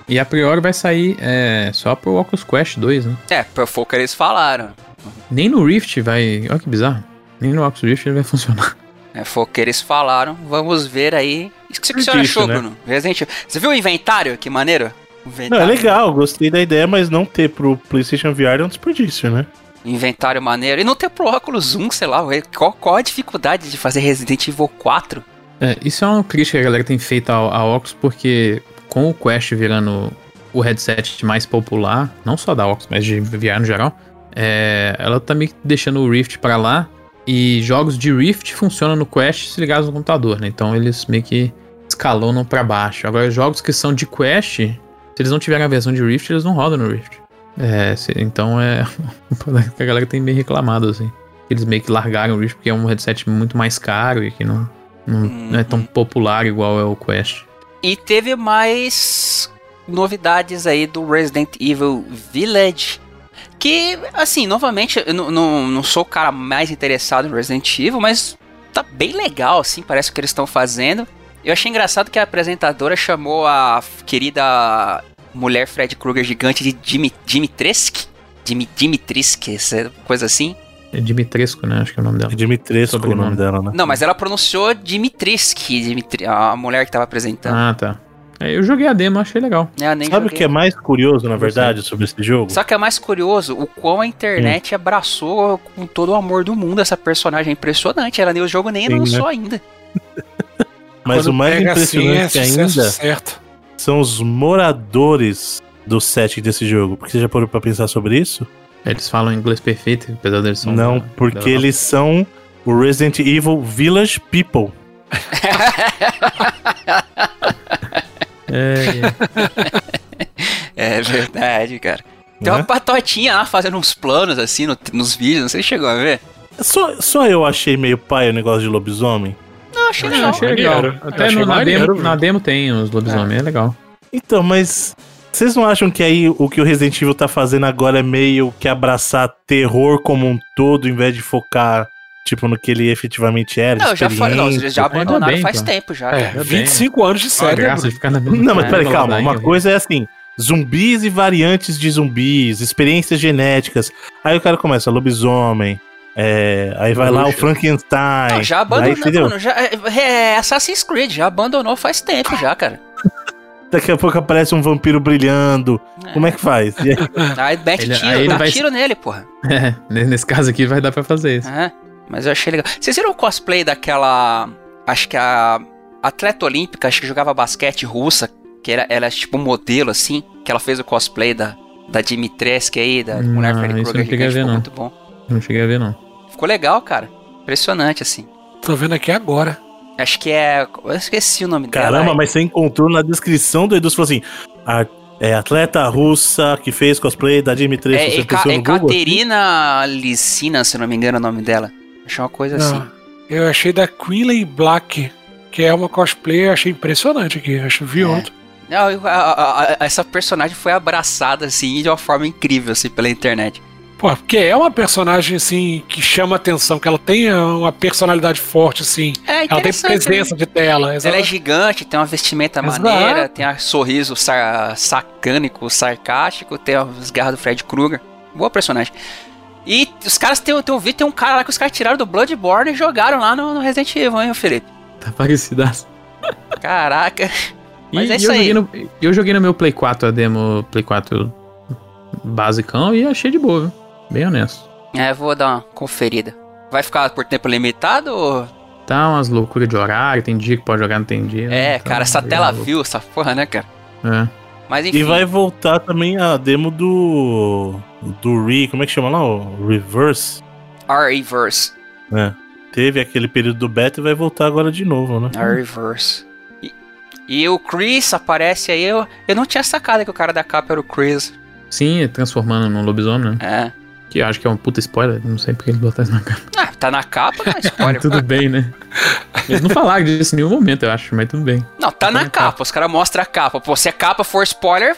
E a priori vai sair é, só pro Oculus Quest 2, né? É, foi o que eles falaram. Nem no Rift vai. Olha que bizarro. Nem no Oculus Rift ele vai funcionar. É, foi o que eles falaram. Vamos ver aí. O que, que você achou, né? Bruno? Resident Evil. Você viu o inventário? Que maneiro? O Não, Inventário, é legal, gostei da ideia, mas não ter pro PlayStation VR é um desperdício, né? Inventário maneiro. E não ter pro óculos 1, sei lá. Qual, qual a dificuldade de fazer Resident Evil 4? É, isso é uma crítica que a galera tem feito ao, ao Oculus, porque com o Quest virando o headset mais popular, não só da Oculus, mas de VR no geral, é, ela tá meio que deixando o Rift pra lá. E jogos de Rift funcionam no Quest se ligados no computador, né? Então eles meio que escalonam pra baixo. Agora, jogos que são de Quest, se eles não tiverem a versão de Rift, eles não rodam no Rift. É, se- então é. que a galera tem meio reclamado, assim. Eles meio que largaram o Rift porque é um headset muito mais caro e que não, não, não é tão popular igual é o Quest. E teve mais novidades aí do Resident Evil Village. Que, assim, novamente, eu não, não, não sou o cara mais interessado em Resident Evil, mas tá bem legal, assim, parece o que eles estão fazendo. Eu achei engraçado que a apresentadora chamou a querida mulher Fred Krueger gigante de Dimi, Dimitrescu. Dimi, Dimitrescu, coisa assim. É Dimitrescu, né? Acho que é o nome dela. É Dimitrescu o nome dela, né? Não, mas ela pronunciou Dimitrescu, Dimitri, a mulher que tava apresentando. Ah, tá. É, eu joguei a demo, achei legal. É, nem Sabe o que é mais curioso, na verdade, sobre esse jogo? Só que é mais curioso o quão a internet abraçou com todo o amor do mundo essa personagem. É impressionante. Ela nem o jogo nem Sim, lançou né? ainda. Mas Quando o mais pega assim, impressionante é ainda Certo. são os moradores do set desse jogo. Porque você já parou pra pensar sobre isso? Eles falam inglês perfeito, apesar deles são. Não, da- porque da- eles são o Resident Evil Village People. É, é. É verdade, cara. Tem uma Né? patotinha lá fazendo uns planos assim no- nos vídeos. Não sei se chegou a ver. Só, só eu achei meio pai o negócio de lobisomem. Não, achei Eu legal. achei legal. maneiro. Até Achei no- na, demo, na demo tem os lobisomens, é legal. Então, mas vocês não acham que aí o que o Resident Evil tá fazendo agora é meio que abraçar terror como um todo, em vez de focar, tipo, no que ele efetivamente era? Não, eu já falei, não, eles já abandonaram bem, faz pô. tempo já. É, cara. Ainda bem. 25 anos de série, né, Não, mas peraí, na calma. Uma coisa é assim: zumbis e variantes de zumbis, experiências genéticas. Aí o cara começa, lobisomem. é, aí vai lá o. Frankenstein. Não, já aí, abandonou, entendeu? Bruno, já, é, é Assassin's Creed, já abandonou faz tempo já, cara. Daqui a pouco aparece um vampiro brilhando. Como é que faz? E aí- Aí mete Ele- tiro, aí ele dá vai- tiro nele, porra. É, nesse caso aqui vai dar pra fazer isso. É, mas eu achei legal. Vocês viram o cosplay daquela. Acho que a atleta olímpica, acho que jogava basquete russa, que era, era tipo um modelo assim, que ela fez o cosplay da, da Dimitrescu aí, da Não, mulher Freddy isso eu Krueger não cheguei a ver, ficou não. muito bom. Não cheguei a ver, não. Ficou legal, cara. Impressionante, assim. Tô vendo aqui agora. Acho que é. Eu esqueci o nome dela. Caramba, é- mas você encontrou na descrição do Edu, você falou assim: a- é atleta russa que fez cosplay da Dimitrescu. É, Eka- no Google? Ekaterina Licina, se não me engano é o nome dela. Achei uma coisa assim. Não, eu achei da Queenley Black, que é uma cosplay, eu achei impressionante aqui. Acho vi É. outro. Não, eu- a- a- a- essa personagem foi abraçada assim de uma forma incrível assim pela internet. Pô, porque é uma personagem assim que chama atenção, que ela tem uma personalidade forte, assim. É Ela tem interessante. presença de tela. Ela exato. é gigante, tem uma vestimenta Exato. maneira, tem um sorriso sar- sacânico, sarcástico, tem as garras do Fred Krueger. Boa personagem. E os caras tem, tem, eu vi, tem um cara lá que os caras tiraram do Bloodborne e jogaram lá no, no Resident Evil, hein, Felipe? Tá parecidaço. Caraca. Mas E- é e isso eu aí. Joguei no, eu joguei no meu Play 4 a demo Play 4 basicão e achei de boa, viu? Bem honesto. É, vou dar uma conferida. Vai ficar por tempo limitado ou... Tá umas loucuras de horário, tem dia que pode jogar, não tem dia. É, então, cara, essa é tela louco. viu essa porra, né, cara? É. Mas enfim. E vai voltar também a demo do. Do Re. Como é que chama lá? O Reverse? R-Reverse. É. Teve aquele período do beta e vai voltar agora de novo, né? R-Reverse. E, e o Chris aparece aí. Eu, eu não tinha sacado que o cara da capa era o Chris. Sim, transformando num lobisomem, né? É. Que eu acho que é um puta spoiler, não sei porque ele botou isso na cara. Ah, tá na capa, não é spoiler. tudo bem, né? Eles não falaram disso em nenhum momento, eu acho, mas tudo bem. Não, tá na na capa. Os caras mostram a capa. Pô, se a capa for spoiler,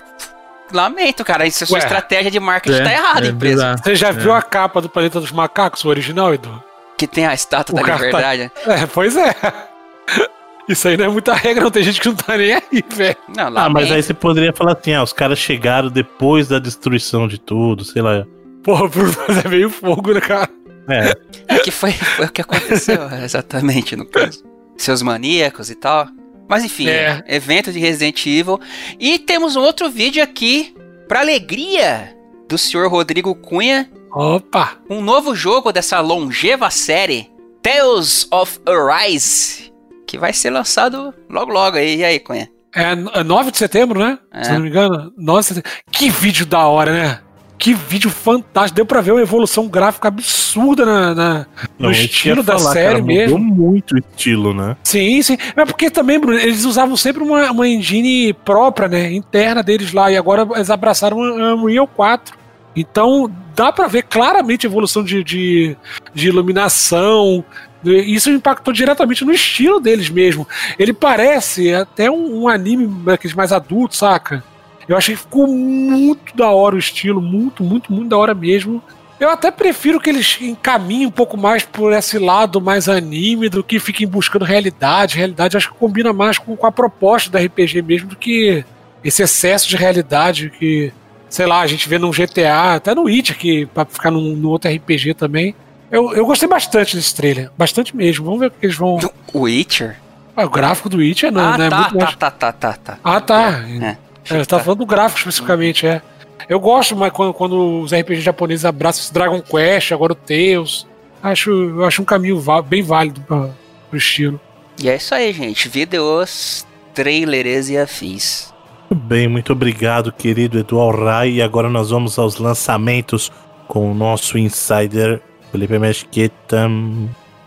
lamento, cara. Isso é sua Ué. estratégia de marketing É, tá errada, é empresa. bizarro. Você já É. viu a capa do Planeta dos Macacos, o original, Edu? Que tem a estátua O da tá- liberdade. É, pois é. Isso aí não é muita regra, não. Tem gente que não tá nem aí, velho. Não, Ah, mas aí você poderia falar assim: ah, os caras chegaram depois da destruição de tudo, sei lá. Porra, Bruno, mas é meio fogo, né, cara? É. É que foi, foi o que aconteceu, exatamente, no caso. Seus maníacos e tal. Mas enfim, É. evento de Resident Evil. E temos um outro vídeo aqui, pra alegria do senhor Rodrigo Cunha, Opa! um novo jogo dessa longeva série, Tales of Arise, que vai ser lançado logo logo aí. E aí, Cunha? É, é 9 de setembro, né? É. Se não me engano. 9 de setembro. Que vídeo da hora, né? Que vídeo fantástico. Deu pra ver uma evolução gráfica absurda na, na- no Não, eu estilo da falar, série cara, mesmo. Mudou muito o estilo, né? Sim, sim. É porque também, Bruno, eles usavam sempre uma, uma engine própria, né? Interna deles lá. E agora eles abraçaram a Unreal 4. Então, dá pra ver claramente a evolução de, de, de iluminação. Isso impactou diretamente no estilo deles mesmo. Ele parece até um, um anime daqueles mais adultos, saca? Eu achei que ficou muito da hora o estilo, muito, muito, muito da hora mesmo. Eu até prefiro que eles encaminhem um pouco mais por esse lado mais anime do que fiquem buscando realidade. Realidade acho que combina mais com, com a proposta da RPG mesmo do que esse excesso de realidade que, sei lá, a gente vê num GTA, até no It aqui, pra ficar num, num outro RPG também. Eu, eu gostei bastante desse trailer, bastante mesmo. Vamos ver o que eles vão. Witcher? Ah, o gráfico do It é não, ah, né? tá, Muito tá, mais- tá, tá, tá, tá. Ah, tá. É. É, você tá falando do gráfico especificamente, é. Eu gosto, mas quando, quando os RPG japoneses abraçam esse Dragon Quest, agora o Tales. Acho, eu acho um caminho bem válido pra, pro estilo. E é isso aí, gente. Vídeos, trailers e afins. Muito bem, muito obrigado, querido Edu Alray. E agora nós vamos aos lançamentos com o nosso insider Felipe Mesquita.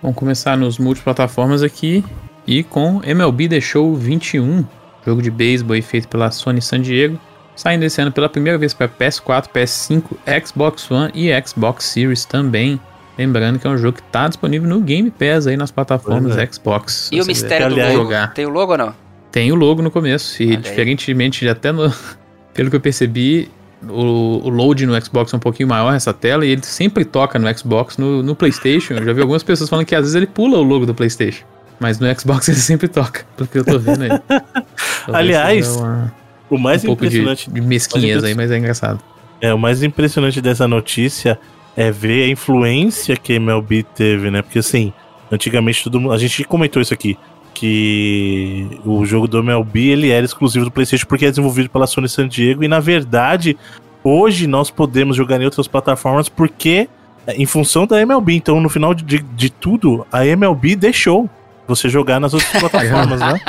Vamos começar nos multiplataformas aqui e com MLB The Show 21, jogo de beisebol aí feito pela Sony San Diego, saindo esse ano pela primeira vez para PS4, PS5, Xbox One e Xbox Series também. Lembrando que é um jogo que tá disponível no Game Pass aí nas plataformas é. Xbox. E o mistério do logo? jogar. Tem o logo ou não? Tem o logo no começo. E Olha diferentemente de até no. Pelo que eu percebi, o, o load no Xbox é um pouquinho maior essa tela e ele sempre toca no Xbox, no, no PlayStation. Eu já vi algumas pessoas falando que às vezes ele pula o logo do PlayStation. Mas no Xbox ele sempre toca, pelo que eu tô vendo aí. Aliás, uma- O mais um pouco de, impressionante de mesquinhez aí, mas é engraçado. É, o mais impressionante dessa notícia é ver a influência que a MLB teve, né? Porque assim, antigamente todo mundo. A gente comentou isso aqui. Que o jogo do MLB ele era exclusivo do PlayStation porque é desenvolvido pela Sony San Diego. E na verdade, hoje nós podemos jogar em outras plataformas porque, é, em função da MLB. Então, no final de, de tudo, a MLB deixou você jogar nas outras plataformas, né?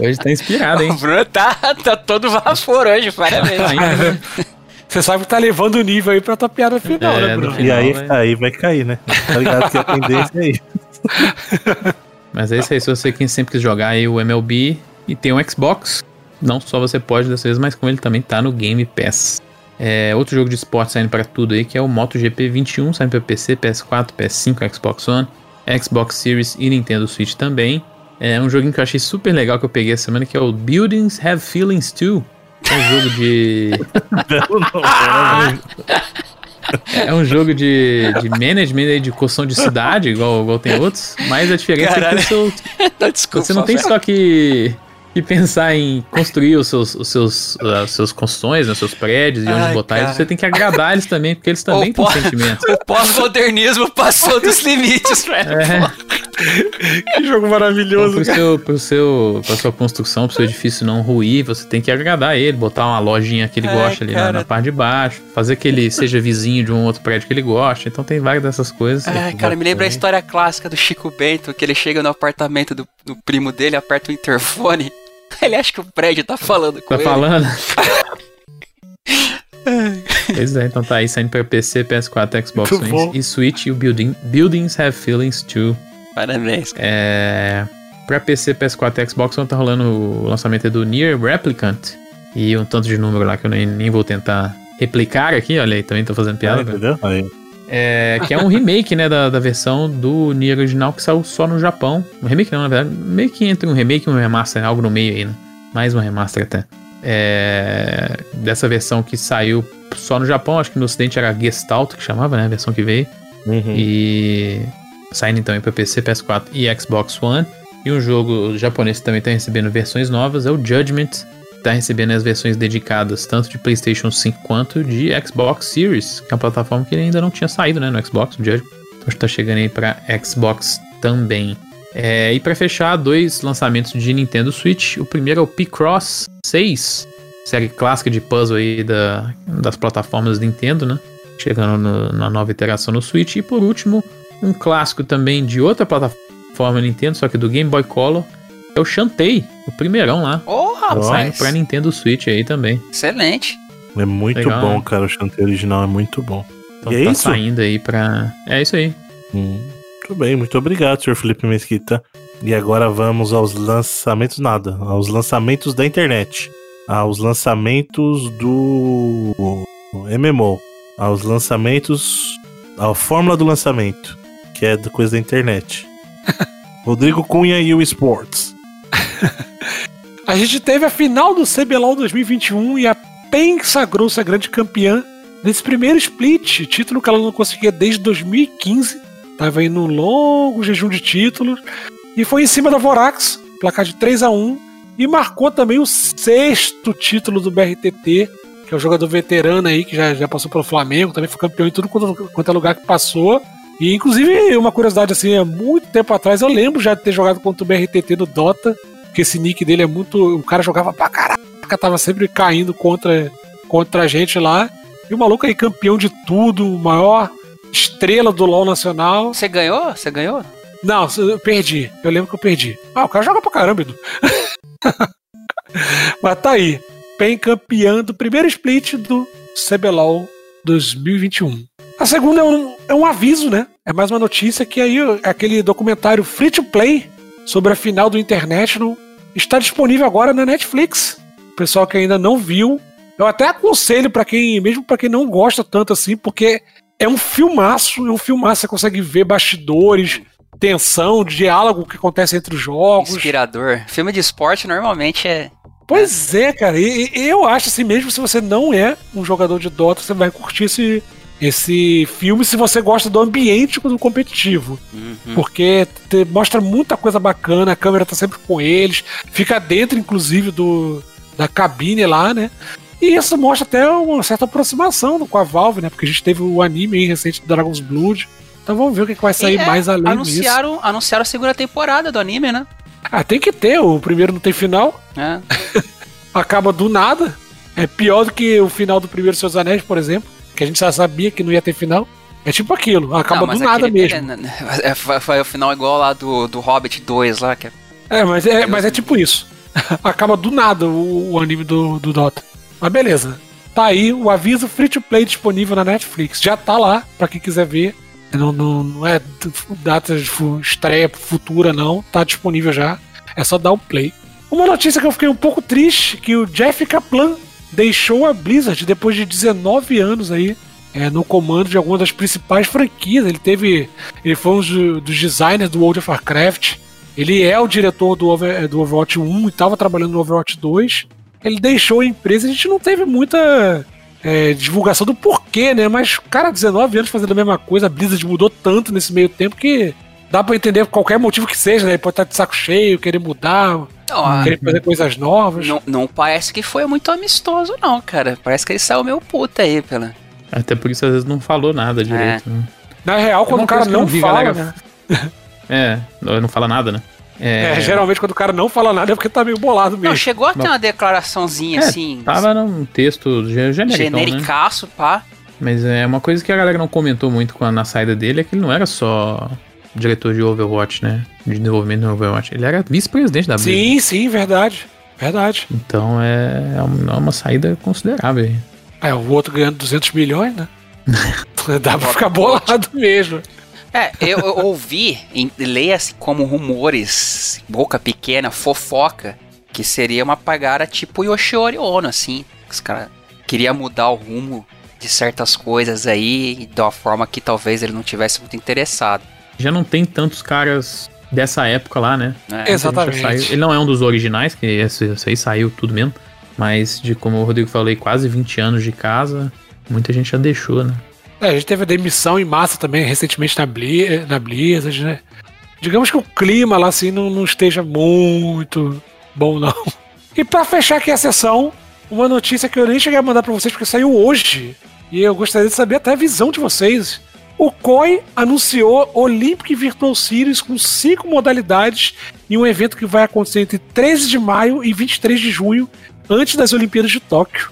Hoje tá inspirado, hein? O Bruno tá, tá todo vapor hoje, parabéns. Tá né? Você sabe que tá levando o nível aí pra tua piada final, É, né, no Bruno? final. E aí, vai- aí vai cair, né? Tá ligado que a tendência é isso. Mas é isso aí, se você quem sempre quis jogar aí o MLB e tem um Xbox, não só você pode dessa vez, mas como ele também tá no Game Pass. É, outro jogo de esporte saindo para tudo aí, que é o MotoGP 21, saindo para PC, PS4, PS5, Xbox One, Xbox Series e Nintendo Switch também. É um joguinho que eu achei super legal que eu peguei essa semana, que é o Buildings Have Feelings Too. É um jogo de. É um jogo de, de management de construção de cidade, igual, igual tem outros, mas a diferença é que Caralho. o seu, Não, desculpa. você não tem velho. só que, que pensar em construir os seus, os seus, os seus construções, né, os seus prédios e onde Ai, botar cara. eles, você tem que agradar eles também, porque eles também têm sentimentos. O pós-modernismo passou dos limites, velho. É, Que jogo então, maravilhoso, pro cara. seu, pro seu, pra sua construção, pro seu edifício não ruir, você tem que agradar ele, botar uma lojinha que ele Ai, gosta ali na, na parte de baixo, fazer que ele seja vizinho de um outro prédio que ele gosta. Então tem várias dessas coisas. Ai, cara, me lembra a história clássica do Chico Bento, que ele chega no apartamento do, do primo dele, aperta o interfone. Ele acha que o prédio tá falando com Tá ele. falando? pois é, então tá aí saindo pra PC, PS4, Xbox. One e Switch e o Building, Buildings Have Feelings Too. Parabéns. É, pra PC, PS4 e Xbox One tá rolando o lançamento do Nier Replicant e um tanto de número lá que eu nem, nem vou tentar replicar aqui, olha aí, também tô fazendo piada. né? Entendeu? Aí. É, que é um remake, né, da, da versão do Nier original que saiu só no Japão. Um remake não, na verdade, meio que entre um remake e um remaster, algo no meio aí, né? Mais um remaster até. É, dessa versão que saiu só no Japão, acho que no ocidente era Gestalt que chamava, né, a versão que veio. Uhum. E saindo então aí pra PC, PS4 e Xbox One. E um jogo japonês que também tá recebendo versões novas é o Judgment. Tá recebendo as versões dedicadas tanto de PlayStation 5 quanto de Xbox Series, que é uma plataforma que ainda não tinha saído né, no Xbox, o Judgment. Então tá chegando aí pra Xbox também. É, e pra fechar, dois lançamentos de Nintendo Switch. O primeiro é o P-Cross 6, série clássica de puzzle aí da, das plataformas Nintendo, né? Chegando no- na nova iteração no Switch. E por último, um clássico também de outra plataforma Nintendo, só que do Game Boy Color, é o Shantae, o primeirão lá. Saindo rapaz. pra Nintendo Switch aí também. Excelente. É muito Legal, bom, né? cara. O chanteio original é muito bom. Então E é tá isso? saindo aí pra. É isso aí. Hum, Muito bem, muito obrigado, senhor Felipe Mesquita. E agora vamos aos lançamentos, nada, aos lançamentos da internet, aos lançamentos do MMO, aos lançamentos, a fórmula do lançamento, que é coisa da internet. Rodrigo Cunha e o Sports. A gente teve a final do CBLOL 2021 e a PEN sagrou-se a grande campeã nesse primeiro split, título que ela não conseguia desde 2015. Tava aí num longo jejum de títulos. E foi em cima da Vorax, placar de 3 a 1 E marcou também o sexto título do BRTT, que é o jogador veterano aí, que já, já passou pelo Flamengo, também foi campeão em tudo quanto, quanto é lugar que passou. E inclusive, uma curiosidade assim, há muito tempo atrás, eu lembro já de ter jogado contra o BRTT no Dota, porque esse nick dele é muito. O cara jogava pra caraca, tava sempre caindo contra, contra a gente lá. E o maluco aí, campeão de tudo, o maior estrela do LoL nacional. Você ganhou? Você ganhou? Não, eu perdi. Eu lembro que eu perdi. Ah, o cara joga pra caramba, Edu. Mas tá aí. PEN campeão do primeiro split do CBLOL 2021. A segunda é um, é um aviso, né? É mais uma notícia que aí aquele documentário Free to Play sobre a final do International está disponível agora na Netflix. O pessoal que ainda não viu, eu até aconselho para quem, mesmo para quem não gosta tanto assim, porque é um filmaço, é um filmaço, você consegue ver bastidores, tensão, diálogo que acontece entre os jogos. Inspirador. Filme de esporte normalmente é. Pois é, cara, e, e eu acho assim, mesmo se você não é um jogador de Dota, você vai curtir esse, esse filme se você gosta do ambiente do competitivo. Uhum. Porque te- mostra muita coisa bacana, a câmera tá sempre com eles, fica dentro, inclusive, do da cabine lá, né? E isso mostra até uma certa aproximação com a Valve, né? Porque a gente teve o anime aí recente do Dragon's Blood. Então vamos ver o que, que vai sair é, mais além disso. anunciaram, anunciaram a segunda temporada do anime, né? Ah, tem que ter, o primeiro não tem final, É. acaba do nada. É pior do que o final do primeiro Seus Anéis, por exemplo, que a gente já sabia que não ia ter final. É tipo aquilo, acaba Não, do nada aquele- mesmo. é, é, foi, o final igual lá do, do Hobbit 2 lá, que é É, mas é, mas é tipo isso. Acaba do nada o, o anime do, do Dota. Mas beleza. Tá aí o aviso free to play disponível na Netflix. Já tá lá, pra quem quiser ver. Não, não, não é data de estreia futura, não. Tá disponível já. É só dar o play. Uma notícia que eu fiquei um pouco triste, que o Jeff Kaplan deixou a Blizzard depois de 19 anos aí. é, no comando de algumas das principais franquias. Ele teve. Ele foi um dos, dos designers do World of Warcraft. Ele é o diretor do, Over- do Overwatch 1 e estava trabalhando no Overwatch 2. Ele deixou a empresa, a gente não teve muita é, divulgação do porquê, né? Mas, cara, 19 anos fazendo a mesma coisa, a Blizzard mudou tanto nesse meio tempo que dá pra entender qualquer motivo que seja, né? Ele pode estar de saco cheio, querer mudar, Não, querer fazer coisas novas. não, não parece que foi muito amistoso, não, cara. Parece que ele saiu meio puta aí pela. Até por isso às vezes não falou nada direito. né? Na real, quando uma o cara não não fala, galera. né? É, não fala nada, né? É, geralmente quando o cara não fala nada é porque tá meio bolado Não, mesmo. chegou a ter Não. uma declaraçãozinha É, assim. Tava num texto ge- genérico, né? genericaço, pá. Mas é uma coisa que a galera não comentou muito na saída dele é que ele não era só diretor de Overwatch, né? De desenvolvimento do Overwatch. Ele era vice-presidente da Blizzard. Sim, sim, verdade. Verdade. Então é uma, é uma saída considerável. aí. É, o outro ganhando 200 milhões, né? Dá pra ficar bolado mesmo. É, eu, eu ouvi, em- leia-se como rumores, boca pequena, fofoca, que seria uma pagara tipo Yoshiori Ono, assim. Os caras queria mudar o rumo de certas coisas aí, de uma forma que talvez ele não tivesse muito interessado. Já não tem tantos caras dessa época lá, né? né? Exatamente. Saiu- Ele não é um dos originais, que esse, esse aí saiu tudo mesmo. Mas, de como o Rodrigo falou, aí, quase 20 anos de casa, muita gente já deixou, né? É, a gente teve a demissão em massa também recentemente na, Bli na Blizzard, né? Digamos que o clima lá assim não, não esteja muito bom, não. E pra fechar aqui a sessão, uma notícia que eu nem cheguei a mandar pra vocês porque saiu hoje. E eu gostaria de saber até a visão de vocês. O COI anunciou Olympic Virtual Series com cinco modalidades em um evento que vai acontecer entre 13 de maio e 23 de junho, antes das Olimpíadas de Tóquio.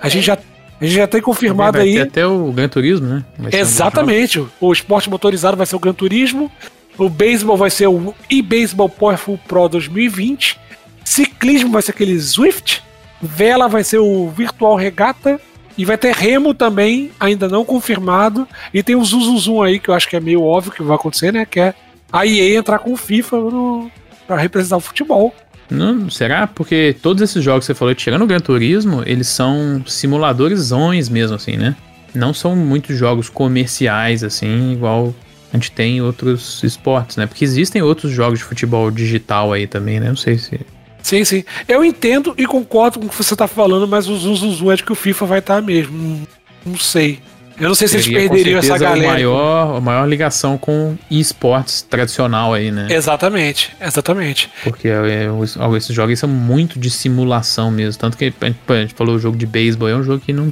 A gente já, a gente já tem confirmado Vai aí. ter até o Gran Turismo, né? Ser um Exatamente. O esporte motorizado vai ser o Gran Turismo. O beisebol vai ser o eBaseball Powerful Pro 2020. Ciclismo vai ser aquele Swift. Vela vai ser o Virtual Regata. E vai ter remo também, ainda não confirmado. E tem o Zuzuzum aí, que eu acho que é meio óbvio que vai acontecer, né? Que é a EA entrar com o FIFA no, pra representar o futebol. Não, será? Porque todos esses jogos que você falou, tirando o Gran Turismo, eles são simuladores mesmo, assim, né? Não são muitos jogos comerciais, assim, igual a gente tem em outros esportes, né? Porque existem outros jogos de futebol digital aí também, né? Não sei se. Sim, sim. Eu entendo e concordo com o que você tá falando, mas o Zuzuzum é de que o FIFA vai estar mesmo. Não, não sei. Eu não sei se eles perderiam essa galera. Maior, a maior ligação com esportes tradicional aí, né? Exatamente, exatamente. Porque é, os- esses jogos são muito de simulação mesmo. Tanto que a gente, a gente falou o jogo de beisebol, é um jogo que não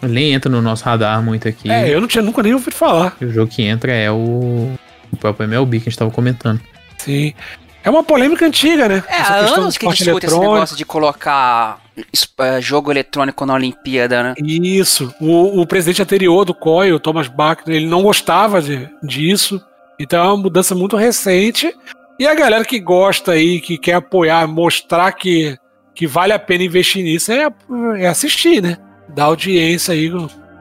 nem entra no nosso radar muito aqui. É, eu não tinha nunca nem ouvido falar. O jogo que entra é o, o próprio MLB que a gente tava comentando. Sim. É uma polêmica antiga, né? É, Essa há anos que esporte discute esse eletrônico. negócio de colocar é, jogo eletrônico na Olimpíada, né? Isso. O, o presidente anterior do COI, o Thomas Bach, ele não gostava de, disso. Então é uma mudança muito recente. E a galera que gosta aí, que quer apoiar, mostrar que, que vale a pena investir nisso, é, é assistir, né? Dar audiência aí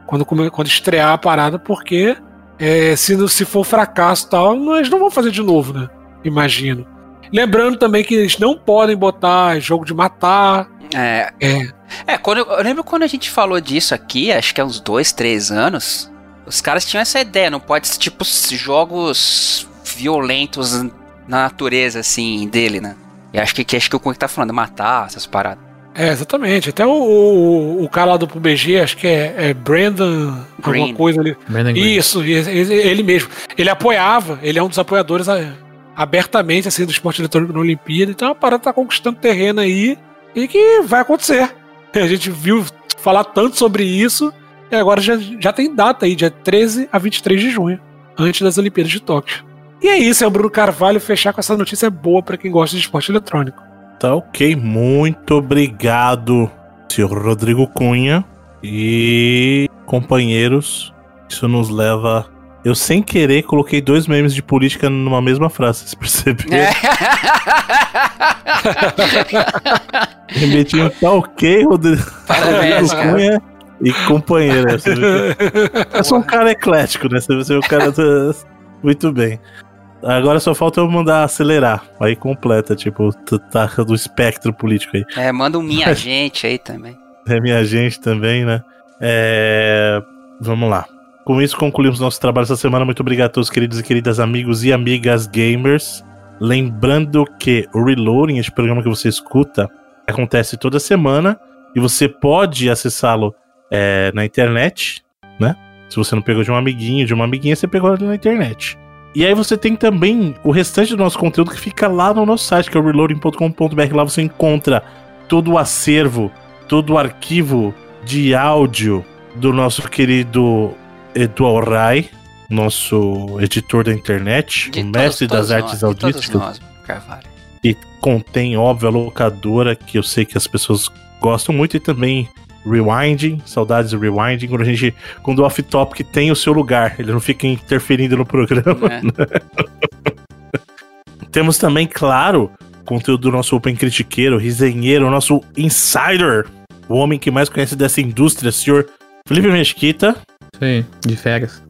quando, quando estrear a parada, porque é, se, não- se for fracasso e tal, nós não vamos fazer de novo, né? Imagino. Lembrando também que eles não podem botar jogo de matar. É, É. é quando eu, eu lembro quando a gente falou disso aqui, acho que há uns dois, três anos, Os caras tinham essa ideia, não pode ser tipo jogos violentos na natureza, assim, dele, né? E acho que, que acho que o Kung tá falando, matar essas paradas. É, exatamente. Até o, o, o cara lá do PUBG, acho que é, é Brandon, Green. alguma coisa ali. Brandon Green. Isso, ele, ele mesmo. Ele apoiava, ele é um dos apoiadores abertamente assim, do esporte eletrônico na Olimpíada. Então a parada tá conquistando terreno aí e que vai acontecer. A gente viu falar tanto sobre isso e agora já, já tem data aí, dia 13 a 23 de junho, antes das Olimpíadas de Tóquio. E é isso, é o Bruno Carvalho fechar com essa notícia boa pra quem gosta de esporte eletrônico. Tá ok, muito obrigado, senhor Rodrigo Cunha. E companheiros, isso nos leva. Eu sem querer coloquei dois memes de política numa mesma frase, vocês perceberam? É. Remeti um tá ok, Rodrigo, Parabéns. Cunha e companheira. Você que- Eu sou um cara eclético, né? Você você é um cara. do- Muito bem. Agora só falta eu mandar acelerar. Aí completa, tipo, tá do espectro político aí. É, manda um minha gente aí também. É minha gente também, né? É... Vamos lá. Com isso, concluímos nosso trabalho essa semana. Muito obrigado a todos, queridos e queridas amigos e amigas gamers. Lembrando que o Reloading, este programa que você escuta, acontece toda semana e você pode acessá-lo é, na internet, né? Se você não pegou de um amiguinho, de uma amiguinha, você pegou na internet. E aí você tem também o restante do nosso conteúdo que fica lá no nosso site, que é o reloading.com.br. Lá você encontra todo o acervo, todo o arquivo de áudio do nosso querido Edu Alray, nosso editor da internet, De o mestre todos- das todos artes nós, de todos audísticas nós, Carvalho. e contém, óbvio, a locadora, que eu sei que as pessoas gostam muito, e também Rewinding, saudades do Rewinding, quando a gente, quando o off-topic tem o seu lugar, ele não fica interferindo no programa. né? Temos também, claro, conteúdo do nosso Open Critiqueiro, resenheiro, o nosso insider, o homem que mais conhece dessa indústria, senhor Felipe Mesquita. Aí, de férias.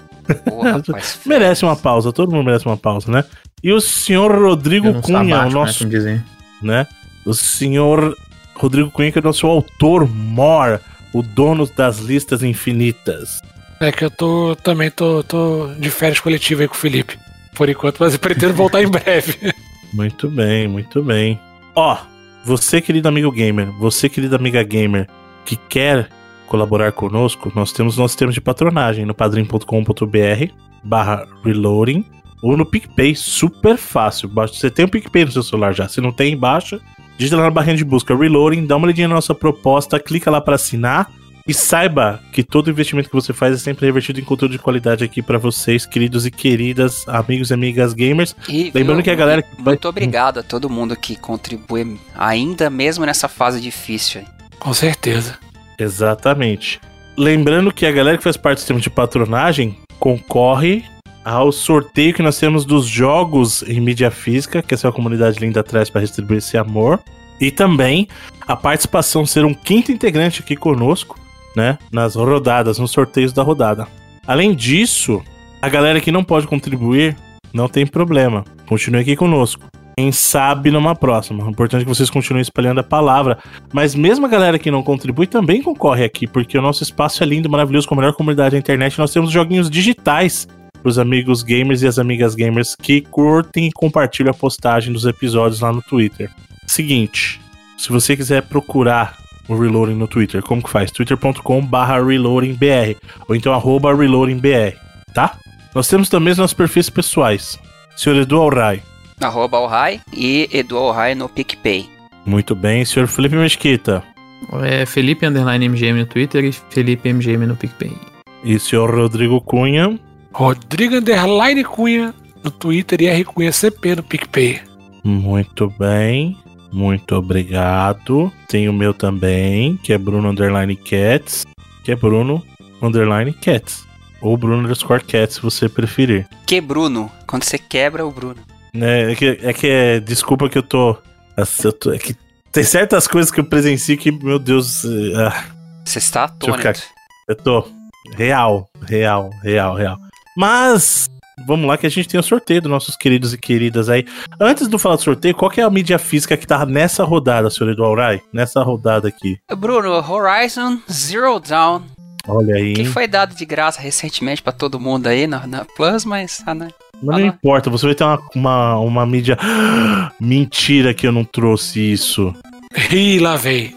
Porra, rapaz. Merece uma pausa, todo mundo merece uma pausa, né? E o senhor Rodrigo Cunha, o né, nosso dizem. né? O senhor Rodrigo Cunha, que é o nosso autor mor, o dono das listas infinitas. É que eu tô também tô, tô de férias coletivas aí com o Felipe. Por enquanto, mas eu pretendo voltar em breve. Muito bem, muito bem. Ó, você, querido amigo gamer, você, querida amiga gamer, que quer colaborar conosco, nós temos nosso termo de patronagem no padrim.com.br barra reloading ou no PicPay, super fácil. Você tem o PicPay no seu celular já, se não tem, baixa, digita lá na barrinha de busca reloading, dá uma olhadinha na nossa proposta, clica lá para assinar e saiba que todo investimento que você faz é sempre revertido em conteúdo de qualidade aqui para vocês, queridos e queridas, amigos e amigas gamers. E, Lembrando viu, que a galera que vai- Muito obrigado a todo mundo que contribui, ainda mesmo nessa fase difícil aí. Com certeza. Exatamente. Lembrando que a galera que faz parte do sistema de patronagem concorre ao sorteio que nós temos dos jogos em mídia física, que essa é a comunidade linda traz para distribuir esse amor. E também a participação ser um quinto integrante aqui conosco, né? Nas rodadas, nos sorteios da rodada. Além disso, a galera que não pode contribuir, não tem problema. Continue aqui conosco. Quem sabe numa próxima. O importante é que vocês continuem espalhando a palavra. Mas mesmo a galera que não contribui também concorre aqui, porque o nosso espaço é lindo, maravilhoso, com a melhor comunidade da internet. Nós temos joguinhos digitais para os amigos gamers e as amigas gamers que curtem e compartilham a postagem dos episódios lá no Twitter. Seguinte, se você quiser procurar o Reloading no Twitter, como que faz? twitter.com barra reloadingbr ou então arroba reloadingbr, tá? Nós temos também os nossos perfis pessoais. Senhor Edu Alray. Arroba Alhai e Edu Alhai no PicPay. Muito bem, senhor Felipe Mesquita. É Felipe Underline MGM no Twitter e Felipe MGM no PicPay. E senhor Rodrigo Cunha. Rodrigo Underline Cunha no Twitter e R Cunha CP no PicPay. Muito bem. Muito obrigado. Tem o meu também, que é Bruno Underline Cats. Que é Bruno Underline Cats. Ou Bruno underscore Cats, se você preferir. Que Bruno? Quando você quebra o Bruno. É, é que, é que é- desculpa que eu tô, eu tô- É que tem certas coisas que eu presencio que, meu Deus. é, ah, Você está atônito. eu tô. Real, real, real, real. Mas. Vamos lá que a gente tem o sorteio dos nossos queridos e queridas aí. Antes do falar do sorteio, qual que é a mídia física que tá nessa rodada, senhor Eduardo Rai? Nessa rodada aqui. Bruno, Horizon Zero Dawn Olha aí. Que foi dado de graça recentemente pra todo mundo aí na, na Plus, mas. Ah, né? Mas não importa, você vai ter uma, uma, uma mídia. Mentira que eu não trouxe isso. Ih, lá vem.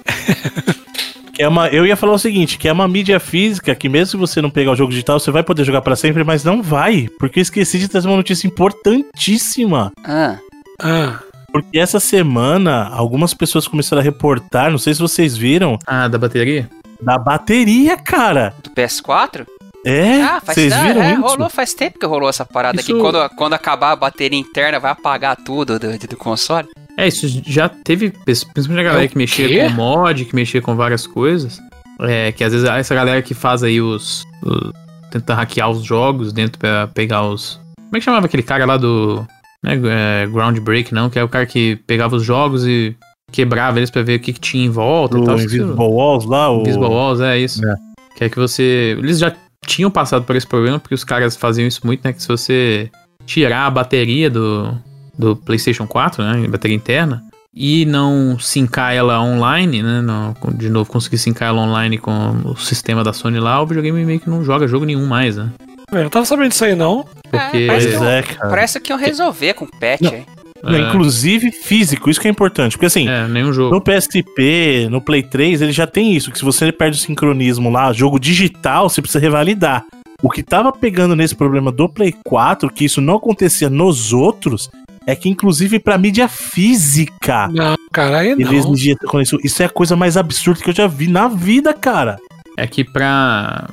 Que é uma, eu ia falar o seguinte, que é uma mídia física que mesmo se você não pegar o jogo digital, você vai poder jogar pra sempre, mas não vai, porque eu esqueci de trazer uma notícia importantíssima. Ah, Ah, Porque essa semana algumas pessoas começaram a reportar, não sei se vocês viram, Ah, da bateria? da bateria, cara. do PS4? É, ah, faz vocês viram é, isso? rolou faz tempo que rolou essa parada Isso- que quando, quando acabar a bateria interna vai apagar tudo do, do console. É, isso já teve, principalmente a galera É que mexia quê? com mod, que mexia com várias coisas. É, que às vezes essa galera que faz aí os. os- tenta hackear os jogos dentro pra pegar os. Como é que chamava aquele cara lá do. Não é, Groundbreak, não? Que é o cara que pegava os jogos e quebrava eles pra ver o que, que tinha em volta e O tal. Invisible Walls lá, o... Invisible Walls, é isso. É. Que é que você. Eles já tinham passado por esse problema, porque os caras faziam isso muito, né? Que se você tirar a bateria do, do PlayStation 4, né? Bateria interna, e não sincar ela online, né? Não, de novo, conseguir sincar ela online com o sistema da Sony lá, o videogame meio que não joga jogo nenhum mais, né? eu não tava sabendo disso aí, não. Porque. parece Pois que é, cara. Parece que iam resolver com patch Não. aí. É, Inclusive físico, isso que é importante. Porque assim, é, nenhum jogo. no PSP, no Play 3, ele já tem isso, que se você perde o sincronismo lá, jogo digital, você precisa revalidar. O que tava pegando nesse problema do Play 4, que isso não acontecia nos outros, é que inclusive pra mídia física, Não, cara, aí ele não. exigia essa conexão. Isso é a coisa mais absurda que eu já vi na vida, cara. É que pra.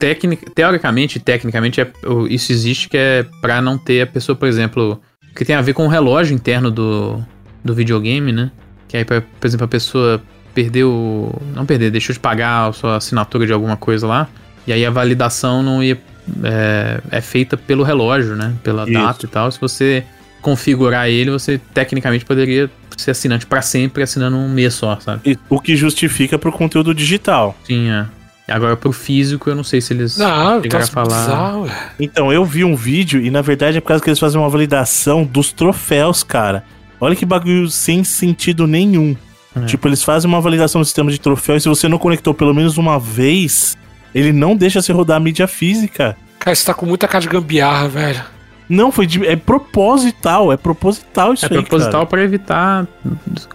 Tecnic, teoricamente, tecnicamente, é- isso existe que é pra não ter a pessoa, por exemplo, que tem a ver com o relógio interno do, do videogame, né? Que aí, por exemplo, a pessoa perdeu. Não perder, deixou de pagar a sua assinatura de alguma coisa lá. E aí a validação não ia. É, é feita pelo relógio, né? Pela Isso. data e tal. Se você configurar ele, você tecnicamente poderia ser assinante pra sempre assinando um mês só, sabe? E- O que justifica pro conteúdo digital. Sim, é. Agora pro físico eu não sei se eles Não, tá chegaram a falar. bizarro. Então, eu vi um vídeo e na verdade é por causa que eles fazem uma validação dos troféus, cara. Olha que bagulho sem sentido nenhum. É. Tipo, eles fazem uma validação do sistema de troféu e se você não conectou pelo menos uma vez, ele não deixa você rodar a mídia física. Cara, você tá com muita cara de gambiarra, velho. Não, foi de, é proposital, é proposital isso É aí, proposital cara. pra evitar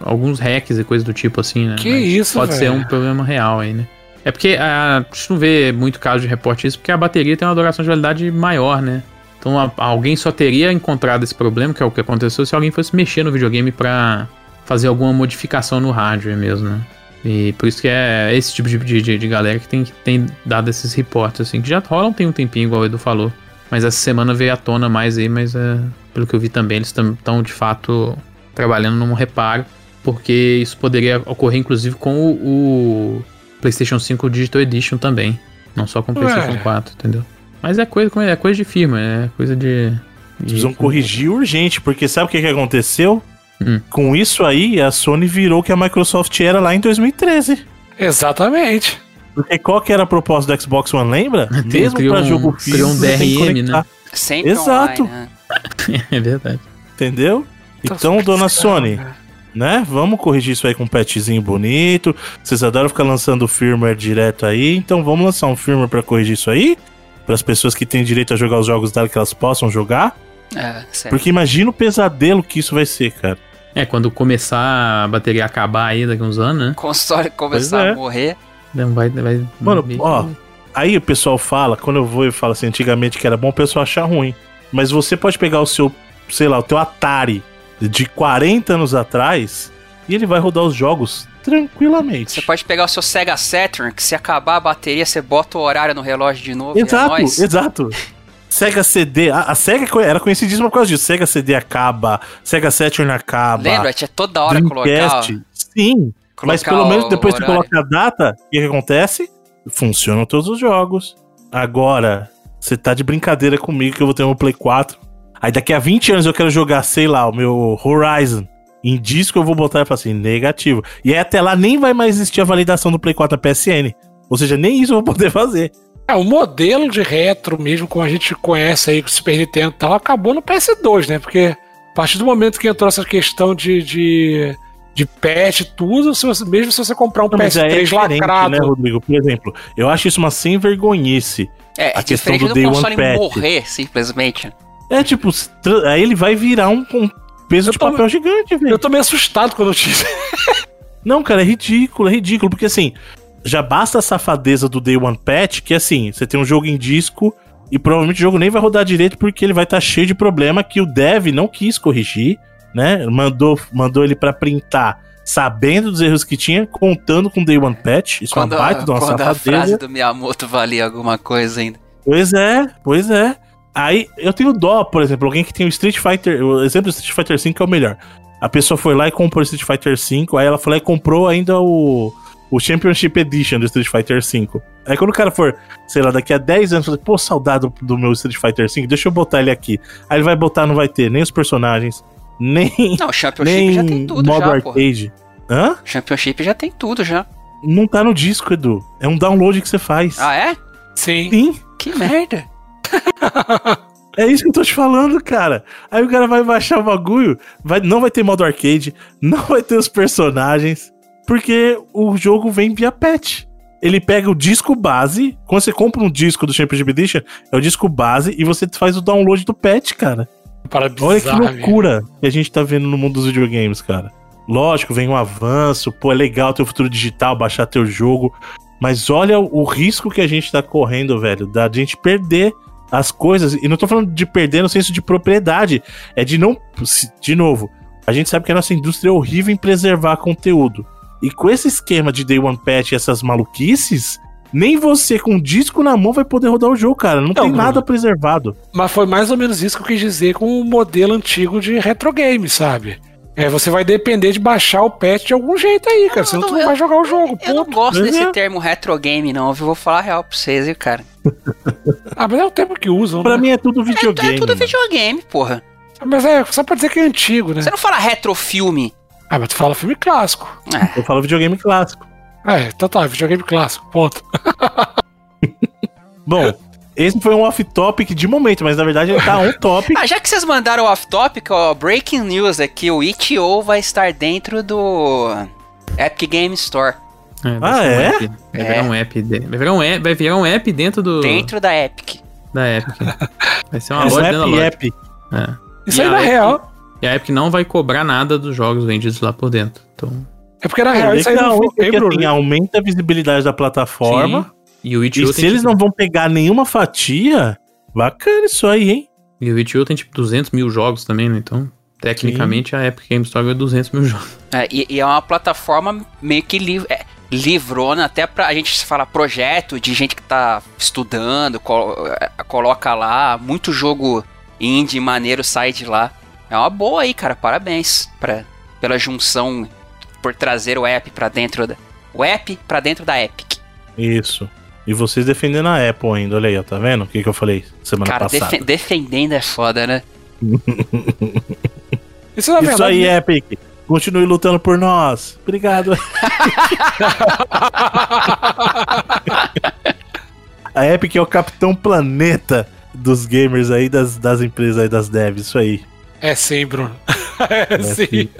alguns hacks e coisas do tipo assim, né? Que Mas isso, Pode ser um problema real aí, né? É porque a, a gente não vê muito caso de reporte isso, porque a bateria tem uma duração de validade maior, né? Então a- alguém só teria encontrado esse problema, que é o que aconteceu, se alguém fosse mexer no videogame pra fazer alguma modificação no hardware mesmo, né? E por isso que é esse tipo de, de, de galera que tem, que tem dado esses reportes, assim, que já rolam tem um tempinho, igual o Edu falou. Mas essa semana veio à tona mais aí, mas é, pelo que eu vi também, eles estão de fato trabalhando num reparo, porque isso poderia ocorrer inclusive com o, o PlayStation 5 Digital Edition também, não só com o PlayStation Ué. 4, entendeu? Mas é coisa, é coisa de firma, é coisa de. de Precisam corrigir urgente, porque sabe o que, que aconteceu? Hum. Com isso aí, a Sony virou o que a Microsoft era lá em 2013. Exatamente. Porque qual que era a proposta do Xbox One, lembra? Mesmo pra um- jogo criou um físico, que DRM, né? Sempre Exato. online, né? é verdade. Entendeu? Então, dona Sony. Né? Vamos corrigir isso aí com um patchzinho bonito. Vocês adoram ficar lançando firmware direto aí, então vamos lançar um firmware pra corrigir isso aí. Para as pessoas que têm direito a jogar os jogos dela, que elas possam jogar. É, sério. Porque imagina o pesadelo que isso vai ser, cara. É, quando começar a bateria acabar aí daqui uns anos, né? Console começar é. a morrer. Não vai. vai Mano, ó, Aí o pessoal fala, quando eu vou e falo assim, antigamente que era bom, o pessoal acha ruim. Mas você pode pegar o seu, sei lá, o teu Atari de 40 anos atrás e ele vai rodar os jogos tranquilamente. Você pode pegar o seu Sega Saturn, que se acabar a bateria, você bota o horário no relógio de novo. e é Exato, exato. Sega CD, a, a Sega co- era conhecidíssima por causa disso. Sega CD acaba, Sega Saturn acaba. Lembra? Tinha toda hora colocar, Dreamcast, sim. Mas colocar pelo menos depois que coloca a data, o que, que acontece? Funcionam todos os jogos. Agora, você tá de brincadeira comigo que eu vou ter um Play 4. Aí daqui a 20 anos eu quero jogar, sei lá, o meu Horizon. Em disco eu vou botar e falar assim, negativo. E aí até lá nem vai mais existir a validação do Play 4 da PSN. Ou seja, nem isso eu vou poder fazer. É, o modelo de retro mesmo, como a gente conhece aí com o Super Nintendo e tal, acabou no PS2, né? Porque a partir do momento que entrou essa questão de, de, de patch, tudo, se você, mesmo se você comprar um Não, mas aí é PS3 diferente, lacrado. né, Rodrigo? Por exemplo, eu acho isso uma sem vergonhice. É, A é questão do do, Day One Patch. morrer, simplesmente. É tipo, aí ele vai virar um, um peso Eu de tô- papel gigante, velho. Eu tô meio assustado quando eu tive. Não, cara, é ridículo, é ridículo, porque assim, já basta a safadeza do Day One Patch, que assim, você tem um jogo em disco e provavelmente o jogo nem vai rodar direito porque ele vai estar cheio de problema que o dev não quis corrigir, né? Mandou, mandou ele pra printar sabendo dos erros que tinha, contando com o Day One Patch. Isso Quando, é uma a, baita de uma quando a safadeza. frase do Miyamoto valia alguma coisa ainda. Pois é, pois é. Aí eu tenho dó, por exemplo, alguém que tem o Street Fighter, o exemplo do Street Fighter V é o melhor. A pessoa foi lá e comprou o Street Fighter V, aí ela foi lá e comprou ainda o, o Championship Edition do Street Fighter V. Aí quando o cara for, sei lá, daqui a 10 anos, falar, pô, saudade do, do meu Street Fighter V, deixa eu botar ele aqui. Aí ele vai botar, não vai ter nem os personagens, nem, Não, o Championship nem já tem tudo modo já, arcade. Hã? Championship já tem tudo já. Não tá no disco, Edu. É um download que você faz. Ah, é? Sim. Sim. Que merda. É isso que eu tô te falando, cara. Aí o cara vai baixar o bagulho, vai, não vai ter modo arcade, não vai ter os personagens, porque o jogo vem via patch. Ele pega o disco base, quando você compra um disco do Championship Edition, é o disco base e você faz o download do patch, cara. Para Olha que bizarro, loucura que a gente tá vendo no mundo dos videogames, cara. Lógico, vem um avanço, pô, é legal ter o futuro digital, baixar teu jogo, mas olha o risco que a gente tá correndo, velho, da gente perder as coisas. E não tô falando de perder no senso de propriedade, é de não. De novo, a gente sabe que a nossa indústria é horrível em preservar conteúdo. E com esse esquema de Day One Patch e essas maluquices, nem você com um disco na mão vai poder rodar o jogo, cara. Não, tem Bruno. nada preservado. Mas foi mais ou menos isso que eu quis dizer com o modelo antigo de retro game, sabe? É, você vai depender de baixar o patch de algum jeito aí, cara. Senão não, tu não eu- vai jogar o jogo, Eu não ponto. gosto Mas desse é. termo retro game, não. Eu vou falar a real pra vocês, viu, cara. Ah, mas é o tempo que usam, Pra né? mim é tudo É, videogame. é tudo mano. videogame, porra. Mas é só pra dizer que é antigo, né? Você não fala retrofilme. Ah, mas tu fala filme clássico. É, Eu falo videogame clássico. É, então tá, videogame clássico, ponto. Bom, esse foi um off-topic de momento, mas na verdade ele tá on-topic. Ah, já que vocês mandaram off-topic, ó, breaking news aqui, o Itch.io vai estar dentro do Epic Game Store. É, vai Ah, ser um é? app. Vai virar um app. de- Vai virar um app, vai virar um app dentro do. Dentro da Epic. Da Epic. Vai ser uma loja dentro da App loja. App. É. Isso E aí na Epic- real. E a Epic não vai cobrar nada dos jogos vendidos lá por dentro. Então. É porque na É real isso aí legal, não foi porque assim, aumenta a visibilidade da plataforma. sim. E o E se eles tipo, não vão pegar nenhuma fatia, bacana isso aí, hein? e o Itch.io tem tipo 200 mil jogos também, né? Então, tecnicamente, a Epic Game Store é 200 mil jogos. É, e, e é uma plataforma meio que liv é, livrona, até pra a gente fala projeto de gente que tá estudando, col- é, coloca lá, muito jogo indie maneiro sai de lá. É uma boa aí, cara, parabéns pra, pela junção, por trazer o app pra dentro da... O app pra dentro da Epic. Isso. E vocês defendendo a Apple ainda, olha aí, ó, tá vendo? O que, que eu falei semana Cara, passada? defe- defendendo é foda, né? Isso na Isso verdade. aí, Epic. Continue lutando por nós. Obrigado. a Epic é o Capitão Planeta dos gamers aí, das, das empresas aí, das devs. Isso aí. É sim, Bruno. é sim.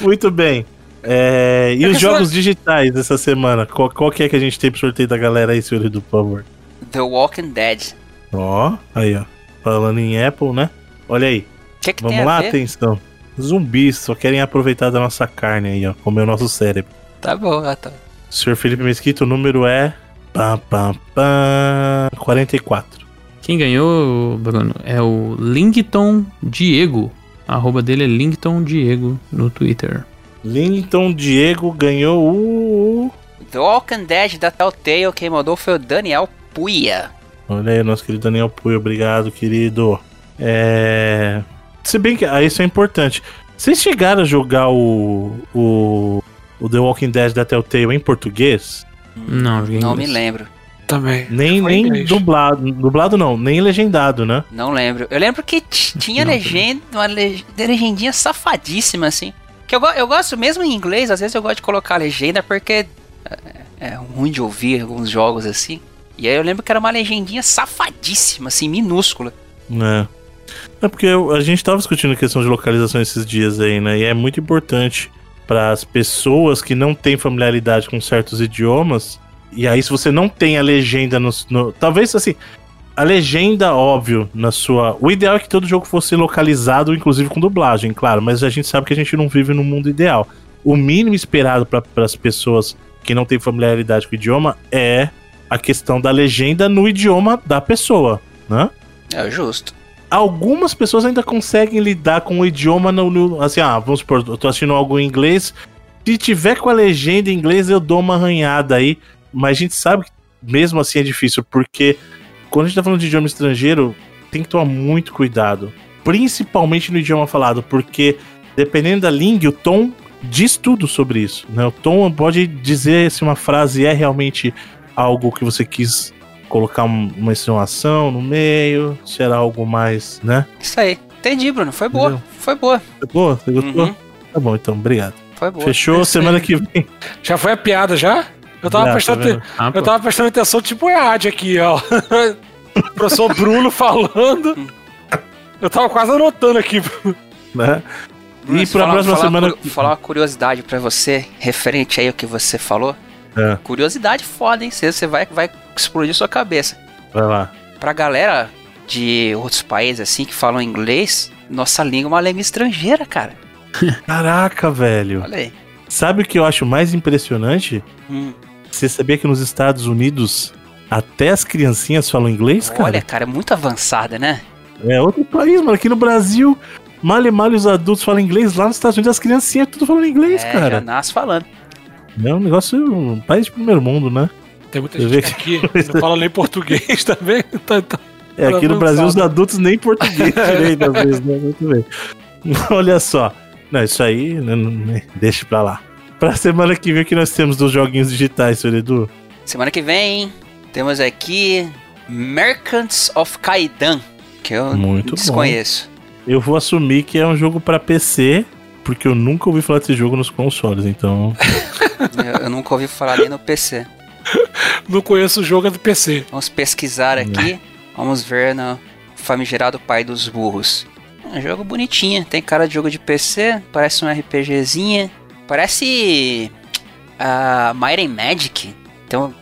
Muito bem. É, e É os jogos digitais dessa semana? Qual, qual que é que a gente tem pro sorteio da galera aí, senhor por favor? The Walking Dead. Ó, aí, ó. Falando em Apple, né? Olha aí. O que, que Vamos tem lá, a ver? atenção. Zumbis só querem aproveitar da nossa carne aí, ó. Comer o nosso cérebro. Tá bom, ah, tá. Senhor Felipe Mesquita, o número é. Pam, pam, pam, 44. Quem ganhou, Bruno, é o Linkton Diego. A arroba dele é Linkton Diego no Twitter. Linton Diego ganhou o. The Walking Dead da Telltale, quem mandou foi o Daniel Puia. Olha aí, nosso querido Daniel Puyo, obrigado, querido. É. Se bem que. Ah, isso é importante. Vocês chegaram a jogar o. O. O The Walking Dead da Telltale em português? Não, em Não me lembro. Também. Nem, nem inglês. dublado. Dublado não, nem legendado, né? Não lembro. Eu lembro que tinha Não, legenda, uma le- legendinha safadíssima, assim. Que eu, eu gosto mesmo em inglês, às vezes eu gosto de colocar legenda porque é, é ruim de ouvir alguns jogos assim. E aí eu lembro que era uma legendinha safadíssima, assim, minúscula. É. É porque a gente tava discutindo a questão de localização esses dias aí, né? E é muito importante para as pessoas que não têm familiaridade com certos idiomas. E aí, se você não tem a legenda no, no- Talvez assim. A legenda, óbvio, na sua. O ideal é que todo jogo fosse localizado, inclusive com dublagem, claro, mas a gente sabe que a gente não vive no mundo ideal. O mínimo esperado para as pessoas que não têm familiaridade com o idioma é a questão da legenda no idioma da pessoa, né? É justo. algumas pessoas ainda conseguem lidar com o idioma no, no- assim, ah, vamos supor, eu tô assistindo algo em inglês, se tiver com a legenda em inglês eu dou uma arranhada aí, mas a gente sabe que mesmo assim é difícil, porque quando a gente tá falando de idioma estrangeiro, tem que tomar muito cuidado, principalmente no idioma falado, porque dependendo da língua, o tom diz tudo sobre isso, né? O tom pode dizer se uma frase é realmente algo que você quis colocar um- uma insinuação no meio, se era algo mais, né? Isso aí. Entendi, Bruno. Foi boa. Entendeu? Foi boa. Foi boa? Você gostou? Uhum. Tá bom, então, obrigado. Foi boa. Fechou? Semana aí. que vem. Já foi a piada, já? Eu tava, Já, prestando, tá? Ah, eu tava prestando atenção, tipo o EAD aqui, ó. o professor Bruno falando. Eu tava quase anotando aqui. Né? Bruno, E pra falar- próxima falar semana. uma cu- falar uma curiosidade pra você, referente aí ao que você falou. É. Curiosidade foda, hein? Você você vai, vai explodir sua cabeça. Vai lá. Pra galera de outros países, assim, que falam inglês, nossa língua é uma língua estrangeira, cara. Caraca, velho. Olha aí. Sabe o que eu acho mais impressionante? Hum, Você sabia que nos Estados Unidos até as criancinhas falam inglês, cara? olha, cara, é muito avançada, né? É outro país, mano. Aqui no Brasil, mal e mal os adultos falam inglês. Lá nos Estados Unidos as criancinhas tudo falando inglês, é, já cara. nasce falando. É um negócio, um país de primeiro mundo, né? Tem muita Você gente aqui que não fala nem português também. Tá, tá. É, aqui no. Brasil os adultos nem português direito às vezes, né? Muito bem. Olha só. Não, isso aí, né, não- né, deixa pra lá. Pra semana que vem, o que nós temos dos joguinhos digitais, senhor Edu? Semana que vem, temos aqui Merchants of Kaidan, que eu Muito bom. desconheço. Eu vou assumir que é um jogo pra PC, porque eu nunca ouvi falar desse jogo nos consoles, então. eu, eu nunca ouvi falar nem no PC. Não conheço o jogo é do PC. Vamos pesquisar aqui. Vamos ver no famigerado pai dos burros. É um jogo bonitinho. Tem cara de jogo de PC. Parece um RPGzinha. Parece. A Might and Magic. Então,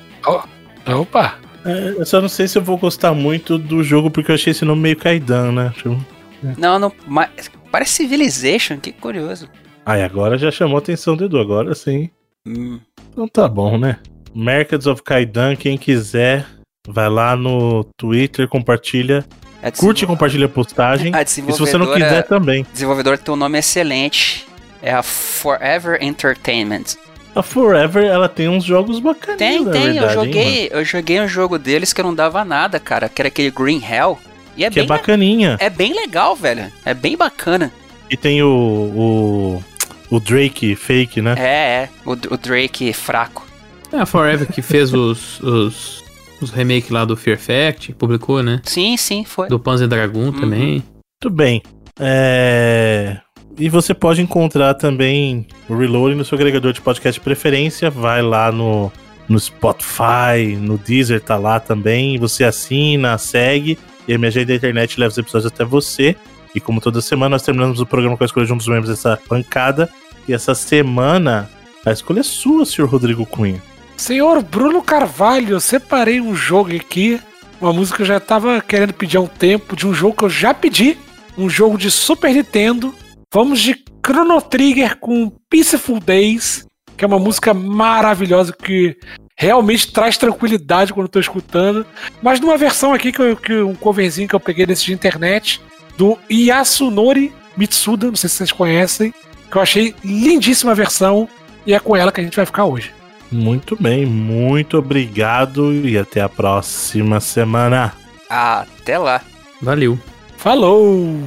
Opa! É, eu só não sei se eu vou gostar muito do jogo, porque eu achei esse nome meio Kaidan, né? Tipo, não, não. ma- Parece Civilization. Que curioso. Ai, agora já chamou a atenção do Edu, agora sim. Hum, Então tá bom, né? Mercats of Kaidan, quem quiser, vai lá no Twitter, compartilha, curte e compartilha a postagem. A E se você não quiser também. desenvolvedora tem um nome excelente. É a Forever Entertainment. A Forever, ela tem uns jogos bacanas, Tem, na tem. verdade, eu hein, joguei, eu joguei um jogo deles que não dava nada, cara. Que era aquele Green Hell. E é? Que é bem, bacaninha. é bem legal, velho. É bem bacana. E tem o, o, o Drake fake, né? É, é. O, o Drake fraco. É a Forever que fez os, os, os remakes lá do Fear Fact, publicou, né? Sim, sim, foi. Do Panzer Dragoon Uhum. também. Muito bem. É... E você pode encontrar também o Reloading no seu agregador de podcast de preferência. Vai lá no, no Spotify, no Deezer, tá lá também. Você assina, segue. E a minha agenda da internet leva os episódios até você. E como toda semana, nós terminamos o programa com a escolha de um dos membros dessa bancada. E essa semana, a escolha é sua, senhor Rodrigo Cunha. Senhor Bruno Carvalho, eu separei um jogo aqui, uma música que eu já tava querendo pedir há um tempo, de um jogo que eu já pedi, um jogo de Super Nintendo. Vamos de Chrono Trigger com Peaceful Days, que é uma música maravilhosa que realmente traz tranquilidade quando eu tô escutando. Mas numa versão aqui, que, eu- que um coverzinho que eu peguei desse de internet, do Yasunori Mitsuda, não sei se vocês conhecem, que eu achei lindíssima a versão, e é com ela que a gente vai ficar hoje. Muito bem, muito obrigado e até a próxima semana. Até lá. Valeu. Falou!